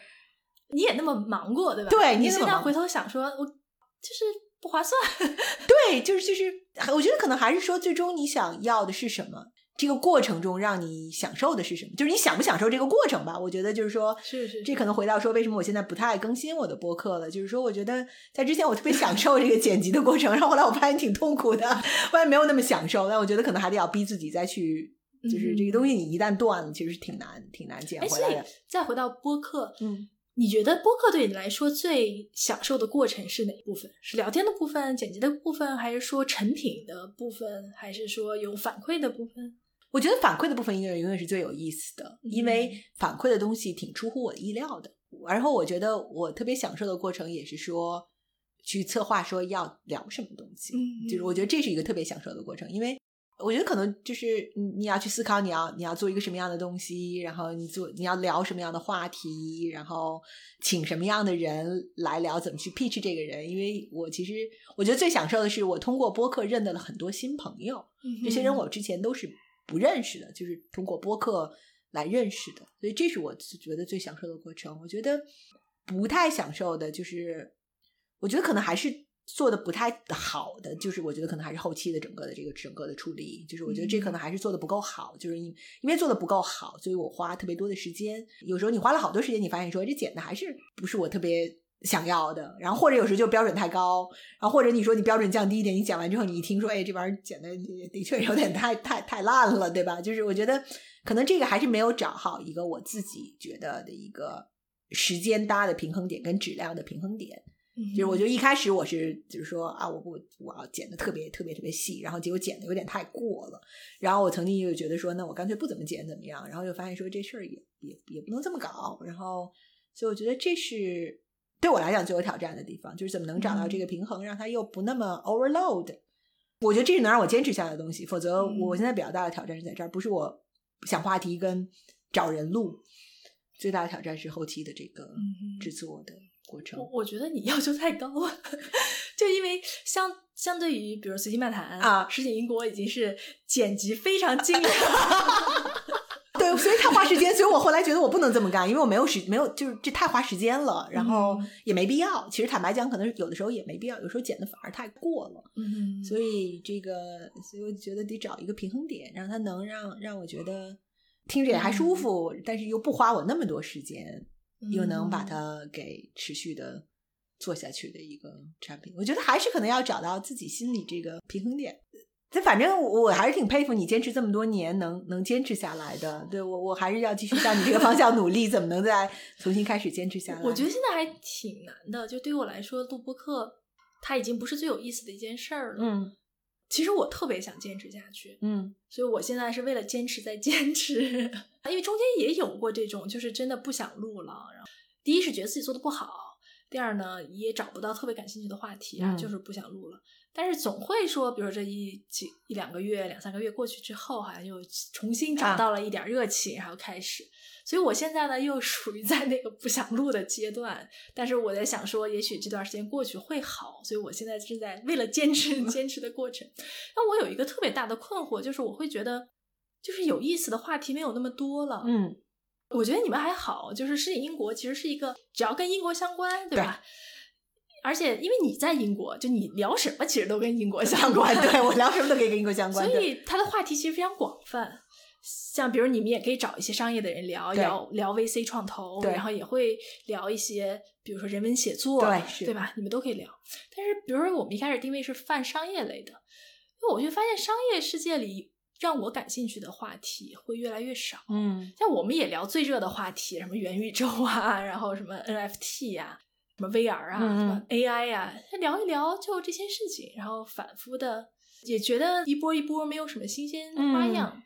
你也那么忙过，对吧？对你现在回头想说，我就是不划算。对，就是就是，我觉得可能还是说，最终你想要的是什么？这个过程中让你享受的是什么？就是你享不享受这个过程吧？我觉得就是说，是是是这可能回到说，为什么我现在不太爱更新我的播客了？就是说，我觉得在之前我特别享受这个剪辑的过程，然后后来我发现挺痛苦的，我也没有那么享受。但我觉得可能还得要逼自己再去，就是这个东西你一旦断了，其实是挺难挺难捡回来的。再回到播客，嗯，你觉得播客对你来说最享受的过程是哪一部分？是聊天的部分、剪辑的部分，还是说成品的部分，还是说有反馈的部分？我觉得反馈的部分应该永远是最有意思的，因为嗯反馈的东西挺出乎我的意料的。然后我觉得我特别享受的过程也是说，去策划说要聊什么东西，嗯就是我觉得这是一个特别享受的过程，因为我觉得可能就是你你要去思考你要你要做一个什么样的东西，然后你做你要聊什么样的话题，然后请什么样的人来聊，怎么去 pitch 这个人。因为我其实我觉得最享受的是我通过播客认得了很多新朋友，这些人我之前都是不认识的，就是通过播客来认识的，所以这是我觉得最享受的过程。我觉得不太享受的就是，我觉得可能还是做的不太好的，就是我觉得可能还是后期的整个的这个整个的处理，就是我觉得这可能还是做的不够好，就是因因为做的不够好，所以我花特别多的时间。有时候你花了好多时间，你发现说这剪的还是不是我特别。想要的，然后或者有时候就标准太高，然后或者你说你标准降低一点，你剪完之后你一听说，哎，这玩意儿剪的的确有点太太太烂了，对吧？就是我觉得可能这个还是没有找好一个我自己觉得的一个时间搭的平衡点跟质量的平衡点。就是我觉得一开始我是就是说啊，我不我要剪的特别特别特别细，然后结果剪的有点太过了。然后我曾经又觉得说，那我干脆不怎么剪怎么样？然后又发现说这事儿也也也不能这么搞。然后所以我觉得这是对我来讲最有挑战的地方，就是怎么能找到这个平衡，让它又不那么 overload。我觉得这是能让我坚持下来的东西，否则我现在比较大的挑战是在这儿，不是我想话题跟找人录，最大的挑战是后期的这个制作的过程。我我觉得你要求太高了，就因为相相对于比如随机漫谈啊，实景英国已经是剪辑非常精良。对，所以太花时间，所以我后来觉得我不能这么干，因为我没有时没有，就是这太花时间了，然后也没必要。其实坦白讲，可能有的时候也没必要，有时候剪的反而太过了。嗯，所以这个，所以我觉得得找一个平衡点，让它能让让我觉得听着也还舒服，但是又不花我那么多时间，又能把它给持续的做下去的一个产品。我觉得还是可能要找到自己心里这个平衡点。这反正我还是挺佩服你坚持这么多年能能坚持下来的。对我我还是要继续向你这个方向努力，怎么能再重新开始坚持下来？我觉得现在还挺难的。就对于我来说，录播课它已经不是最有意思的一件事儿了。嗯，其实我特别想坚持下去。嗯，所以我现在是为了坚持在坚持，因为中间也有过这种，就是真的不想录了。然后第一是觉得自己做的不好，第二呢也找不到特别感兴趣的话题啊，就是不想录了。但是总会说，比如这一几一两个月、两三个月过去之后，好像又重新找到了一点热情，然后开始。所以我现在呢，又属于在那个不想录的阶段。但是我在想说，也许这段时间过去会好。所以我现在正在为了坚持坚持的过程。那我有一个特别大的困惑，就是我会觉得，就是有意思的话题没有那么多了。嗯，我觉得你们还好，就是适应英国其实是一个只要跟英国相关，对吧？而且，因为你在英国，就你聊什么其实都跟英国相关。对我聊什么都可以跟英国相关，所以他的话题其实非常广泛。像比如你们也可以找一些商业的人聊聊聊 VC 创投，然后也会聊一些比如说人文写作，对对吧？你们都可以聊。但是，比如说我们一开始定位是泛商业类的，因为我就发现商业世界里让我感兴趣的话题会越来越少。嗯，像我们也聊最热的话题，什么元宇宙啊，然后什么 NFT 呀。什么 VR 啊，什么 AI 啊，聊一聊就这些事情，然后反复的也觉得一波一波没有什么新鲜花样。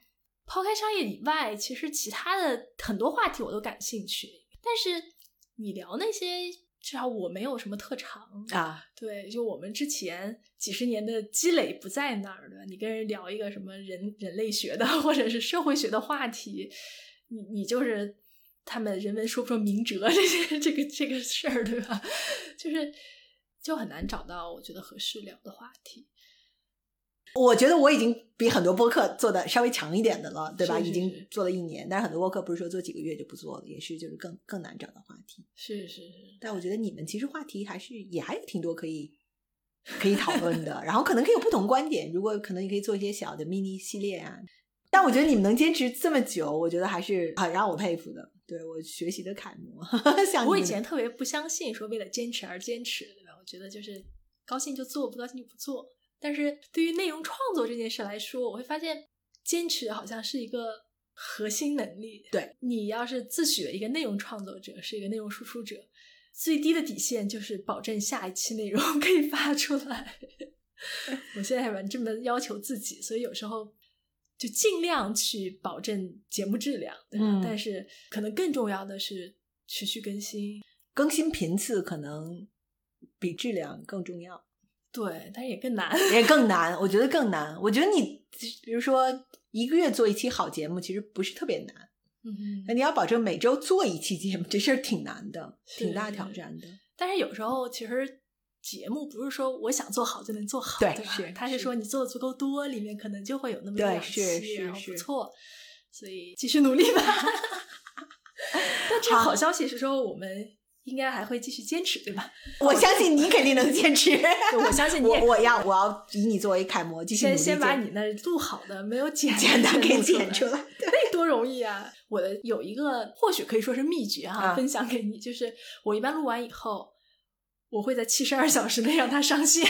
抛开商业以外，其实其他的很多话题我都感兴趣。但是你聊那些，至少我没有什么特长啊。对，就我们之前几十年的积累不在那儿的。你跟人聊一个什么人人类学的或者是社会学的话题，你你就是。他们人文说不说明哲这些这个这个事儿，对吧？就是就很难找到我觉得合适聊的话题。我觉得我已经比很多播客做的稍微强一点的了，对吧？已经做了一年，但是很多播客不是说做几个月就不做了，也是就是更更难找到话题。是是是。但我觉得你们其实话题还是也还有挺多可以可以讨论的，然后可能可以有不同观点。如果可能，你可以做一些小的 mini 系列啊。但我觉得你们能坚持这么久，我觉得还是很让我佩服的。对我学习的楷模。我以前特别不相信说为了坚持而坚持，对吧？我觉得就是高兴就做，不高兴就不做。但是对于内容创作这件事来说，我会发现坚持好像是一个核心能力。对你要是自诩为一个内容创作者，是一个内容输出者，最低的底线就是保证下一期内容可以发出来。我现在还蛮这么要求自己，所以有时候。就尽量去保证节目质量，嗯，但是可能更重要的是持续更新，更新频次可能比质量更重要。对，但是也更难，也更难。我觉得更难。我觉得你比如说一个月做一期好节目，其实不是特别难。嗯，那你要保证每周做一期节目，这事儿挺难的，挺大挑战的。但是有时候其实。节目不是说我想做好就能做好，对，是他是说你做的足够多，里面可能就会有那么一两期，然后不错，所以继续努力吧。但这好消息是说，我们应该还会继续坚持，对吧？我相信你肯定能坚持，我相信你。我要我要以你作为楷模，继续先先把你那录好的没有剪的给剪出来，那多容易啊！我的有一个或许可以说是秘诀哈，分享给你，就是我一般录完以后。我会在七十二小时内让它上线。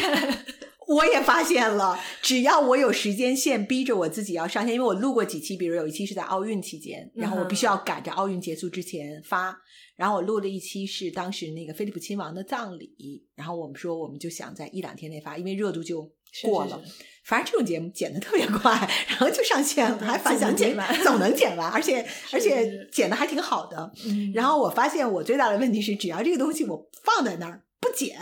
我也发现了，只要我有时间线逼着我自己要上线，因为我录过几期，比如有一期是在奥运期间，然后我必须要赶着奥运结束之前发。然后我录了一期是当时那个菲利普亲王的葬礼，然后我们说我们就想在一两天内发，因为热度就过了。反正这种节目剪的特别快，然后就上线了，还反响剪完，总能剪完，而且而且剪的还挺好的。然后我发现我最大的问题是，只要这个东西我放在那儿不剪，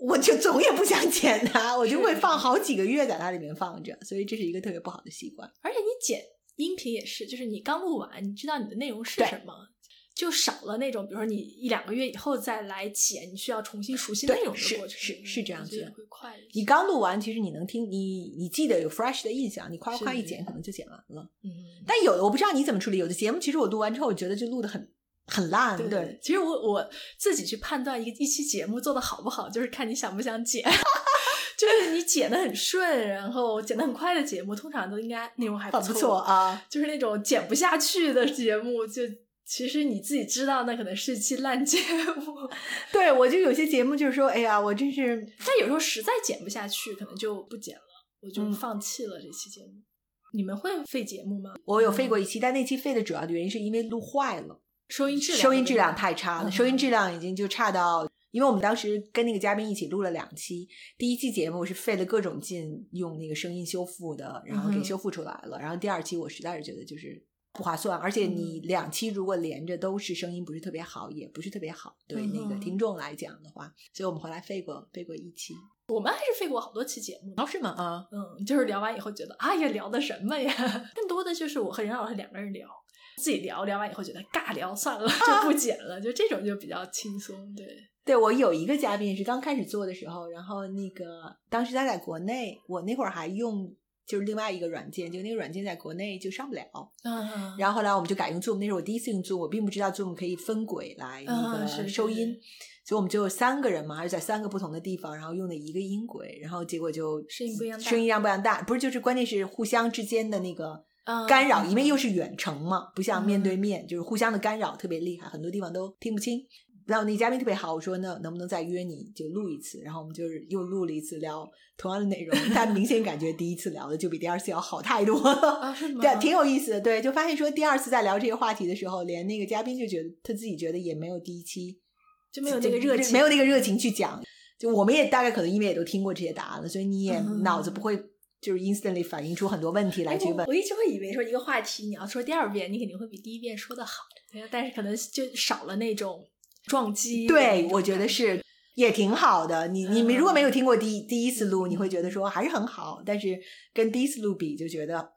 我就总也不想剪它，我就会放好几个月在它里面放着，所以这是一个特别不好的习惯。而且你剪音频也是，就是你刚录完，你知道你的内容是什么。就少了那种，比如说你一两个月以后再来剪，你需要重新熟悉内容的过程，是是这样子，会快一些。你刚录完，其实你能听，你你记得有 fresh 的印象，你夸夸一剪，可能就剪完了。嗯，但有的我不知道你怎么处理，有的节目其实我录完之后，我觉得就录的很很烂。对对，其实我我自己去判断一个一期节目做的好不好，就是看你想不想剪。就是你剪的很顺，然后剪的很快的节目，通常都应该内容还不错啊。就是那种剪不下去的节目，就。其实你自己知道，那可能是一期烂节目。对，我就有些节目就是说，哎呀，我真是……但有时候实在剪不下去，可能就不剪了，我就放弃了这期节目。你们会废节目吗？我有废过一期，但那期废的主要的原因是因为录坏了，收音质量收音质量太差了，收音质量已经就差到，因为我们当时跟那个嘉宾一起录了两期，第一期节目是费了各种劲用那个声音修复的，然后给修复出来了，然后第二期我实在是觉得就是。不划算，而且你两期如果连着都是声音不是特别好，也不是特别好，对那个听众来讲的话，所以我们后来废过废过一期。我们还是废过好多期节目，哦，是吗？啊，嗯，就是聊完以后觉得，哎呀，聊的什么呀？更多的就是我和任老师两个人聊，自己聊聊完以后觉得尬聊，算了，就不剪了，就这种就比较轻松。对，对我有一个嘉宾是刚开始做的时候，然后那个当时他在国内，我那会儿还用。就是另外一个软件，就那个软件在国内就上不了。嗯，然后后来我们就改用 Zoom，那是我第一次用 Zoom，我并不知道 Zoom 可以分轨来那个收音，所以我们就三个人嘛，还是在三个不同的地方，然后用的一个音轨，然后结果就声音不一样，声音量不一样大，不是就是关键是互相之间的那个干扰，因为又是远程嘛，不像面对面，就是互相的干扰特别厉害，很多地方都听不清。然后那嘉宾特别好，我说那能不能再约你就录一次？然后我们就是又录了一次聊同样的内容，但明显感觉第一次聊的就比第二次要好太多了，对，挺有意思的。对，就发现说第二次在聊这些话题的时候，连那个嘉宾就觉得他自己觉得也没有第一期就没有那个热情，没有那个热情去讲。就我们也大概可能因为也都听过这些答案了，所以你也脑子不会就是 instantly 反映出很多问题来去问。我一直会以为说一个话题你要说第二遍，你肯定会比第一遍说的好，但是可能就少了那种。撞击，对我觉得是也挺好的。你你们如果没有听过第第一次录，你会觉得说还是很好，但是跟第一次录比，就觉得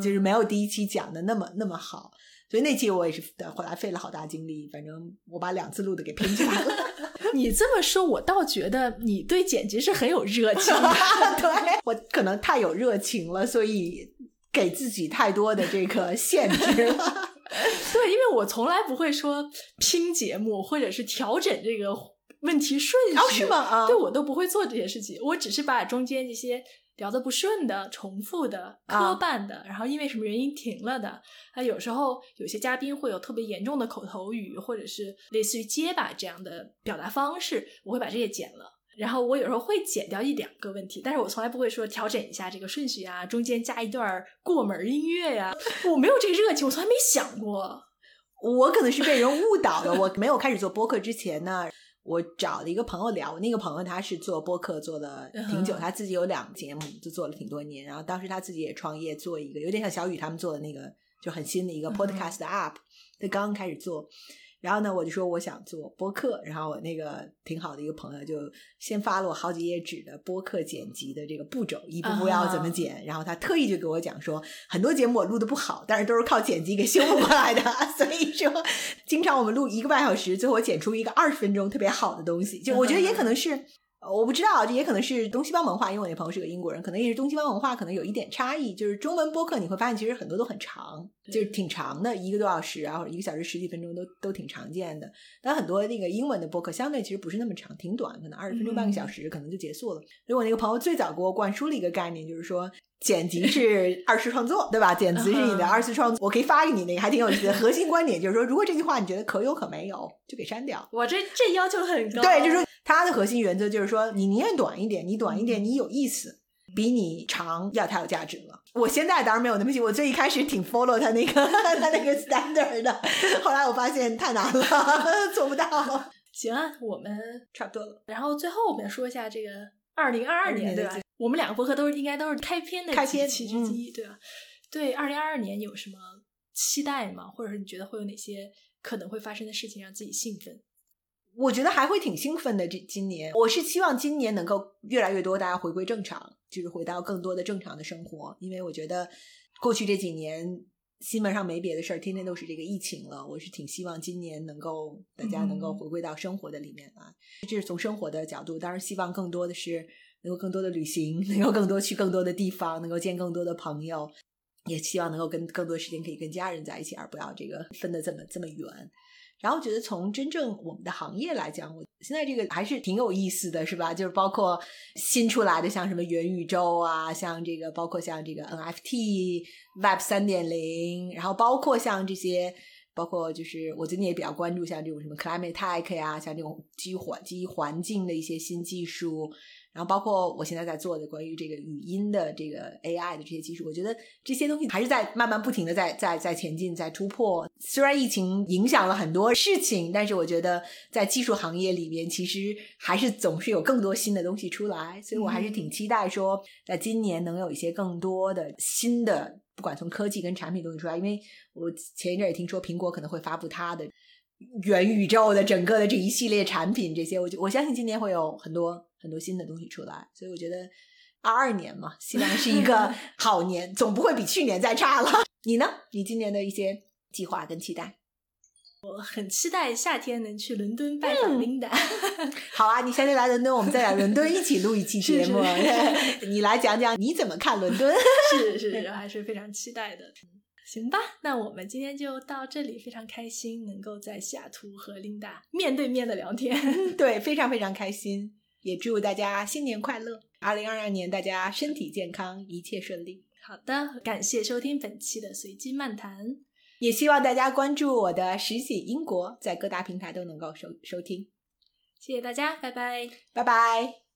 就是没有第一期讲的那么那么好。所以那期我也是后来费了好大精力，反正我把两次录的给拼起来了。你这么说，我倒觉得你对剪辑是很有热情。对我可能太有热情了，所以给自己太多的这个限制了。对，因为我从来不会说拼节目，或者是调整这个问题顺序，是吗？啊，对我都不会做这些事情。我只是把中间这些聊的不顺的、重复的、磕绊的，然后因为什么原因停了的，啊，有时候有些嘉宾会有特别严重的口头语，或者是类似于结巴这样的表达方式，我会把这些剪了。然后我有时候会剪掉一两个问题，但是我从来不会说调整一下这个顺序啊，中间加一段过门音乐呀，我没有这个热情，我从来没想过。我可能是被人误导的。我没有开始做播客之前呢，我找了一个朋友聊，我那个朋友他是做播客做了挺久，他自己有两个节目，就做了挺多年。然后当时他自己也创业做一个，有点像小雨他们做的那个，就很新的一个 podcast app，他刚刚开始做。然后呢，我就说我想做播客，然后我那个挺好的一个朋友就先发了我好几页纸的播客剪辑的这个步骤，一步步要怎么剪。然后他特意就给我讲说，很多节目我录的不好，但是都是靠剪辑给修复过来的。所以说，经常我们录一个半小时，最后剪出一个二十分钟特别好的东西。就我觉得也可能是。我不知道，这也可能是东西方文化，因为我那朋友是个英国人，可能也是东西方文化，可能有一点差异。就是中文播客，你会发现其实很多都很长，就是挺长的，一个多小时啊，或者一个小时十几分钟都都挺常见的。但很多那个英文的播客相对其实不是那么长，挺短，可能二十分钟、半个小时可能就结束了。所以我那个朋友最早给我灌输了一个概念，就是说。剪辑是 二次创作，对吧？剪辑是你的二次创作。我可以发给你那个，还挺有意思的。核心观点就是说，如果这句话你觉得可有可没有，就给删掉。我这这要求很高。对，就是说他的核心原则就是说，你宁愿短一点，你短一点，你有意思，比你长要太有价值了。我现在当然没有那么细，我最一开始挺 follow 他那个 他那个 standard 的，后来我发现太难了，做不到。行啊，我们差不多了。然后最后我们说一下这个二零二二年，对吧？我们两个博客都是应该都是开篇的开篇期之一，对吧？对，二零二二年有什么期待吗？或者是你觉得会有哪些可能会发生的事情让自己兴奋？我觉得还会挺兴奋的。这今年，我是希望今年能够越来越多大家回归正常，就是回到更多的正常的生活。因为我觉得过去这几年新闻上没别的事儿，天天都是这个疫情了。我是挺希望今年能够大家能够回归到生活的里面来。这是从生活的角度，当然希望更多的是能够更多的旅行，能够更多去更多的地方，能够见更多的朋友，也希望能够跟更多时间可以跟家人在一起，而不要这个分的这么这么远。然后觉得从真正我们的行业来讲，我现在这个还是挺有意思的，是吧？就是包括新出来的像什么元宇宙啊，像这个包括像这个 NFT、Web 三点零，然后包括像这些，包括就是我最近也比较关注像这种什么 Climate Tech 呀，像这种基于环基于环境的一些新技术。然后包括我现在在做的关于这个语音的这个 AI 的这些技术，我觉得这些东西还是在慢慢不停的在在在前进，在突破。虽然疫情影响了很多事情，但是我觉得在技术行业里面，其实还是总是有更多新的东西出来。所以我还是挺期待说，在今年能有一些更多的新的，不管从科技跟产品东西出来。因为我前一阵也听说苹果可能会发布它的元宇宙的整个的这一系列产品，这些我就我相信今年会有很多。很多新的东西出来，所以我觉得二二年嘛，希望是一个 好年，总不会比去年再差了。你呢？你今年的一些计划跟期待？我很期待夏天能去伦敦拜访 Linda。好啊，你夏天来伦敦，我们再来伦敦一起录一期 节目。你来讲讲你怎么看伦敦？是是是，还是非常期待的。行吧，那我们今天就到这里，非常开心能够在西雅图和 Linda 面对面的聊天。对，非常非常开心。也祝大家新年快乐！二零二二年大家身体健康，一切顺利。好的，感谢收听本期的随机漫谈，也希望大家关注我的实习英国，在各大平台都能够收收听。谢谢大家，拜拜，拜拜。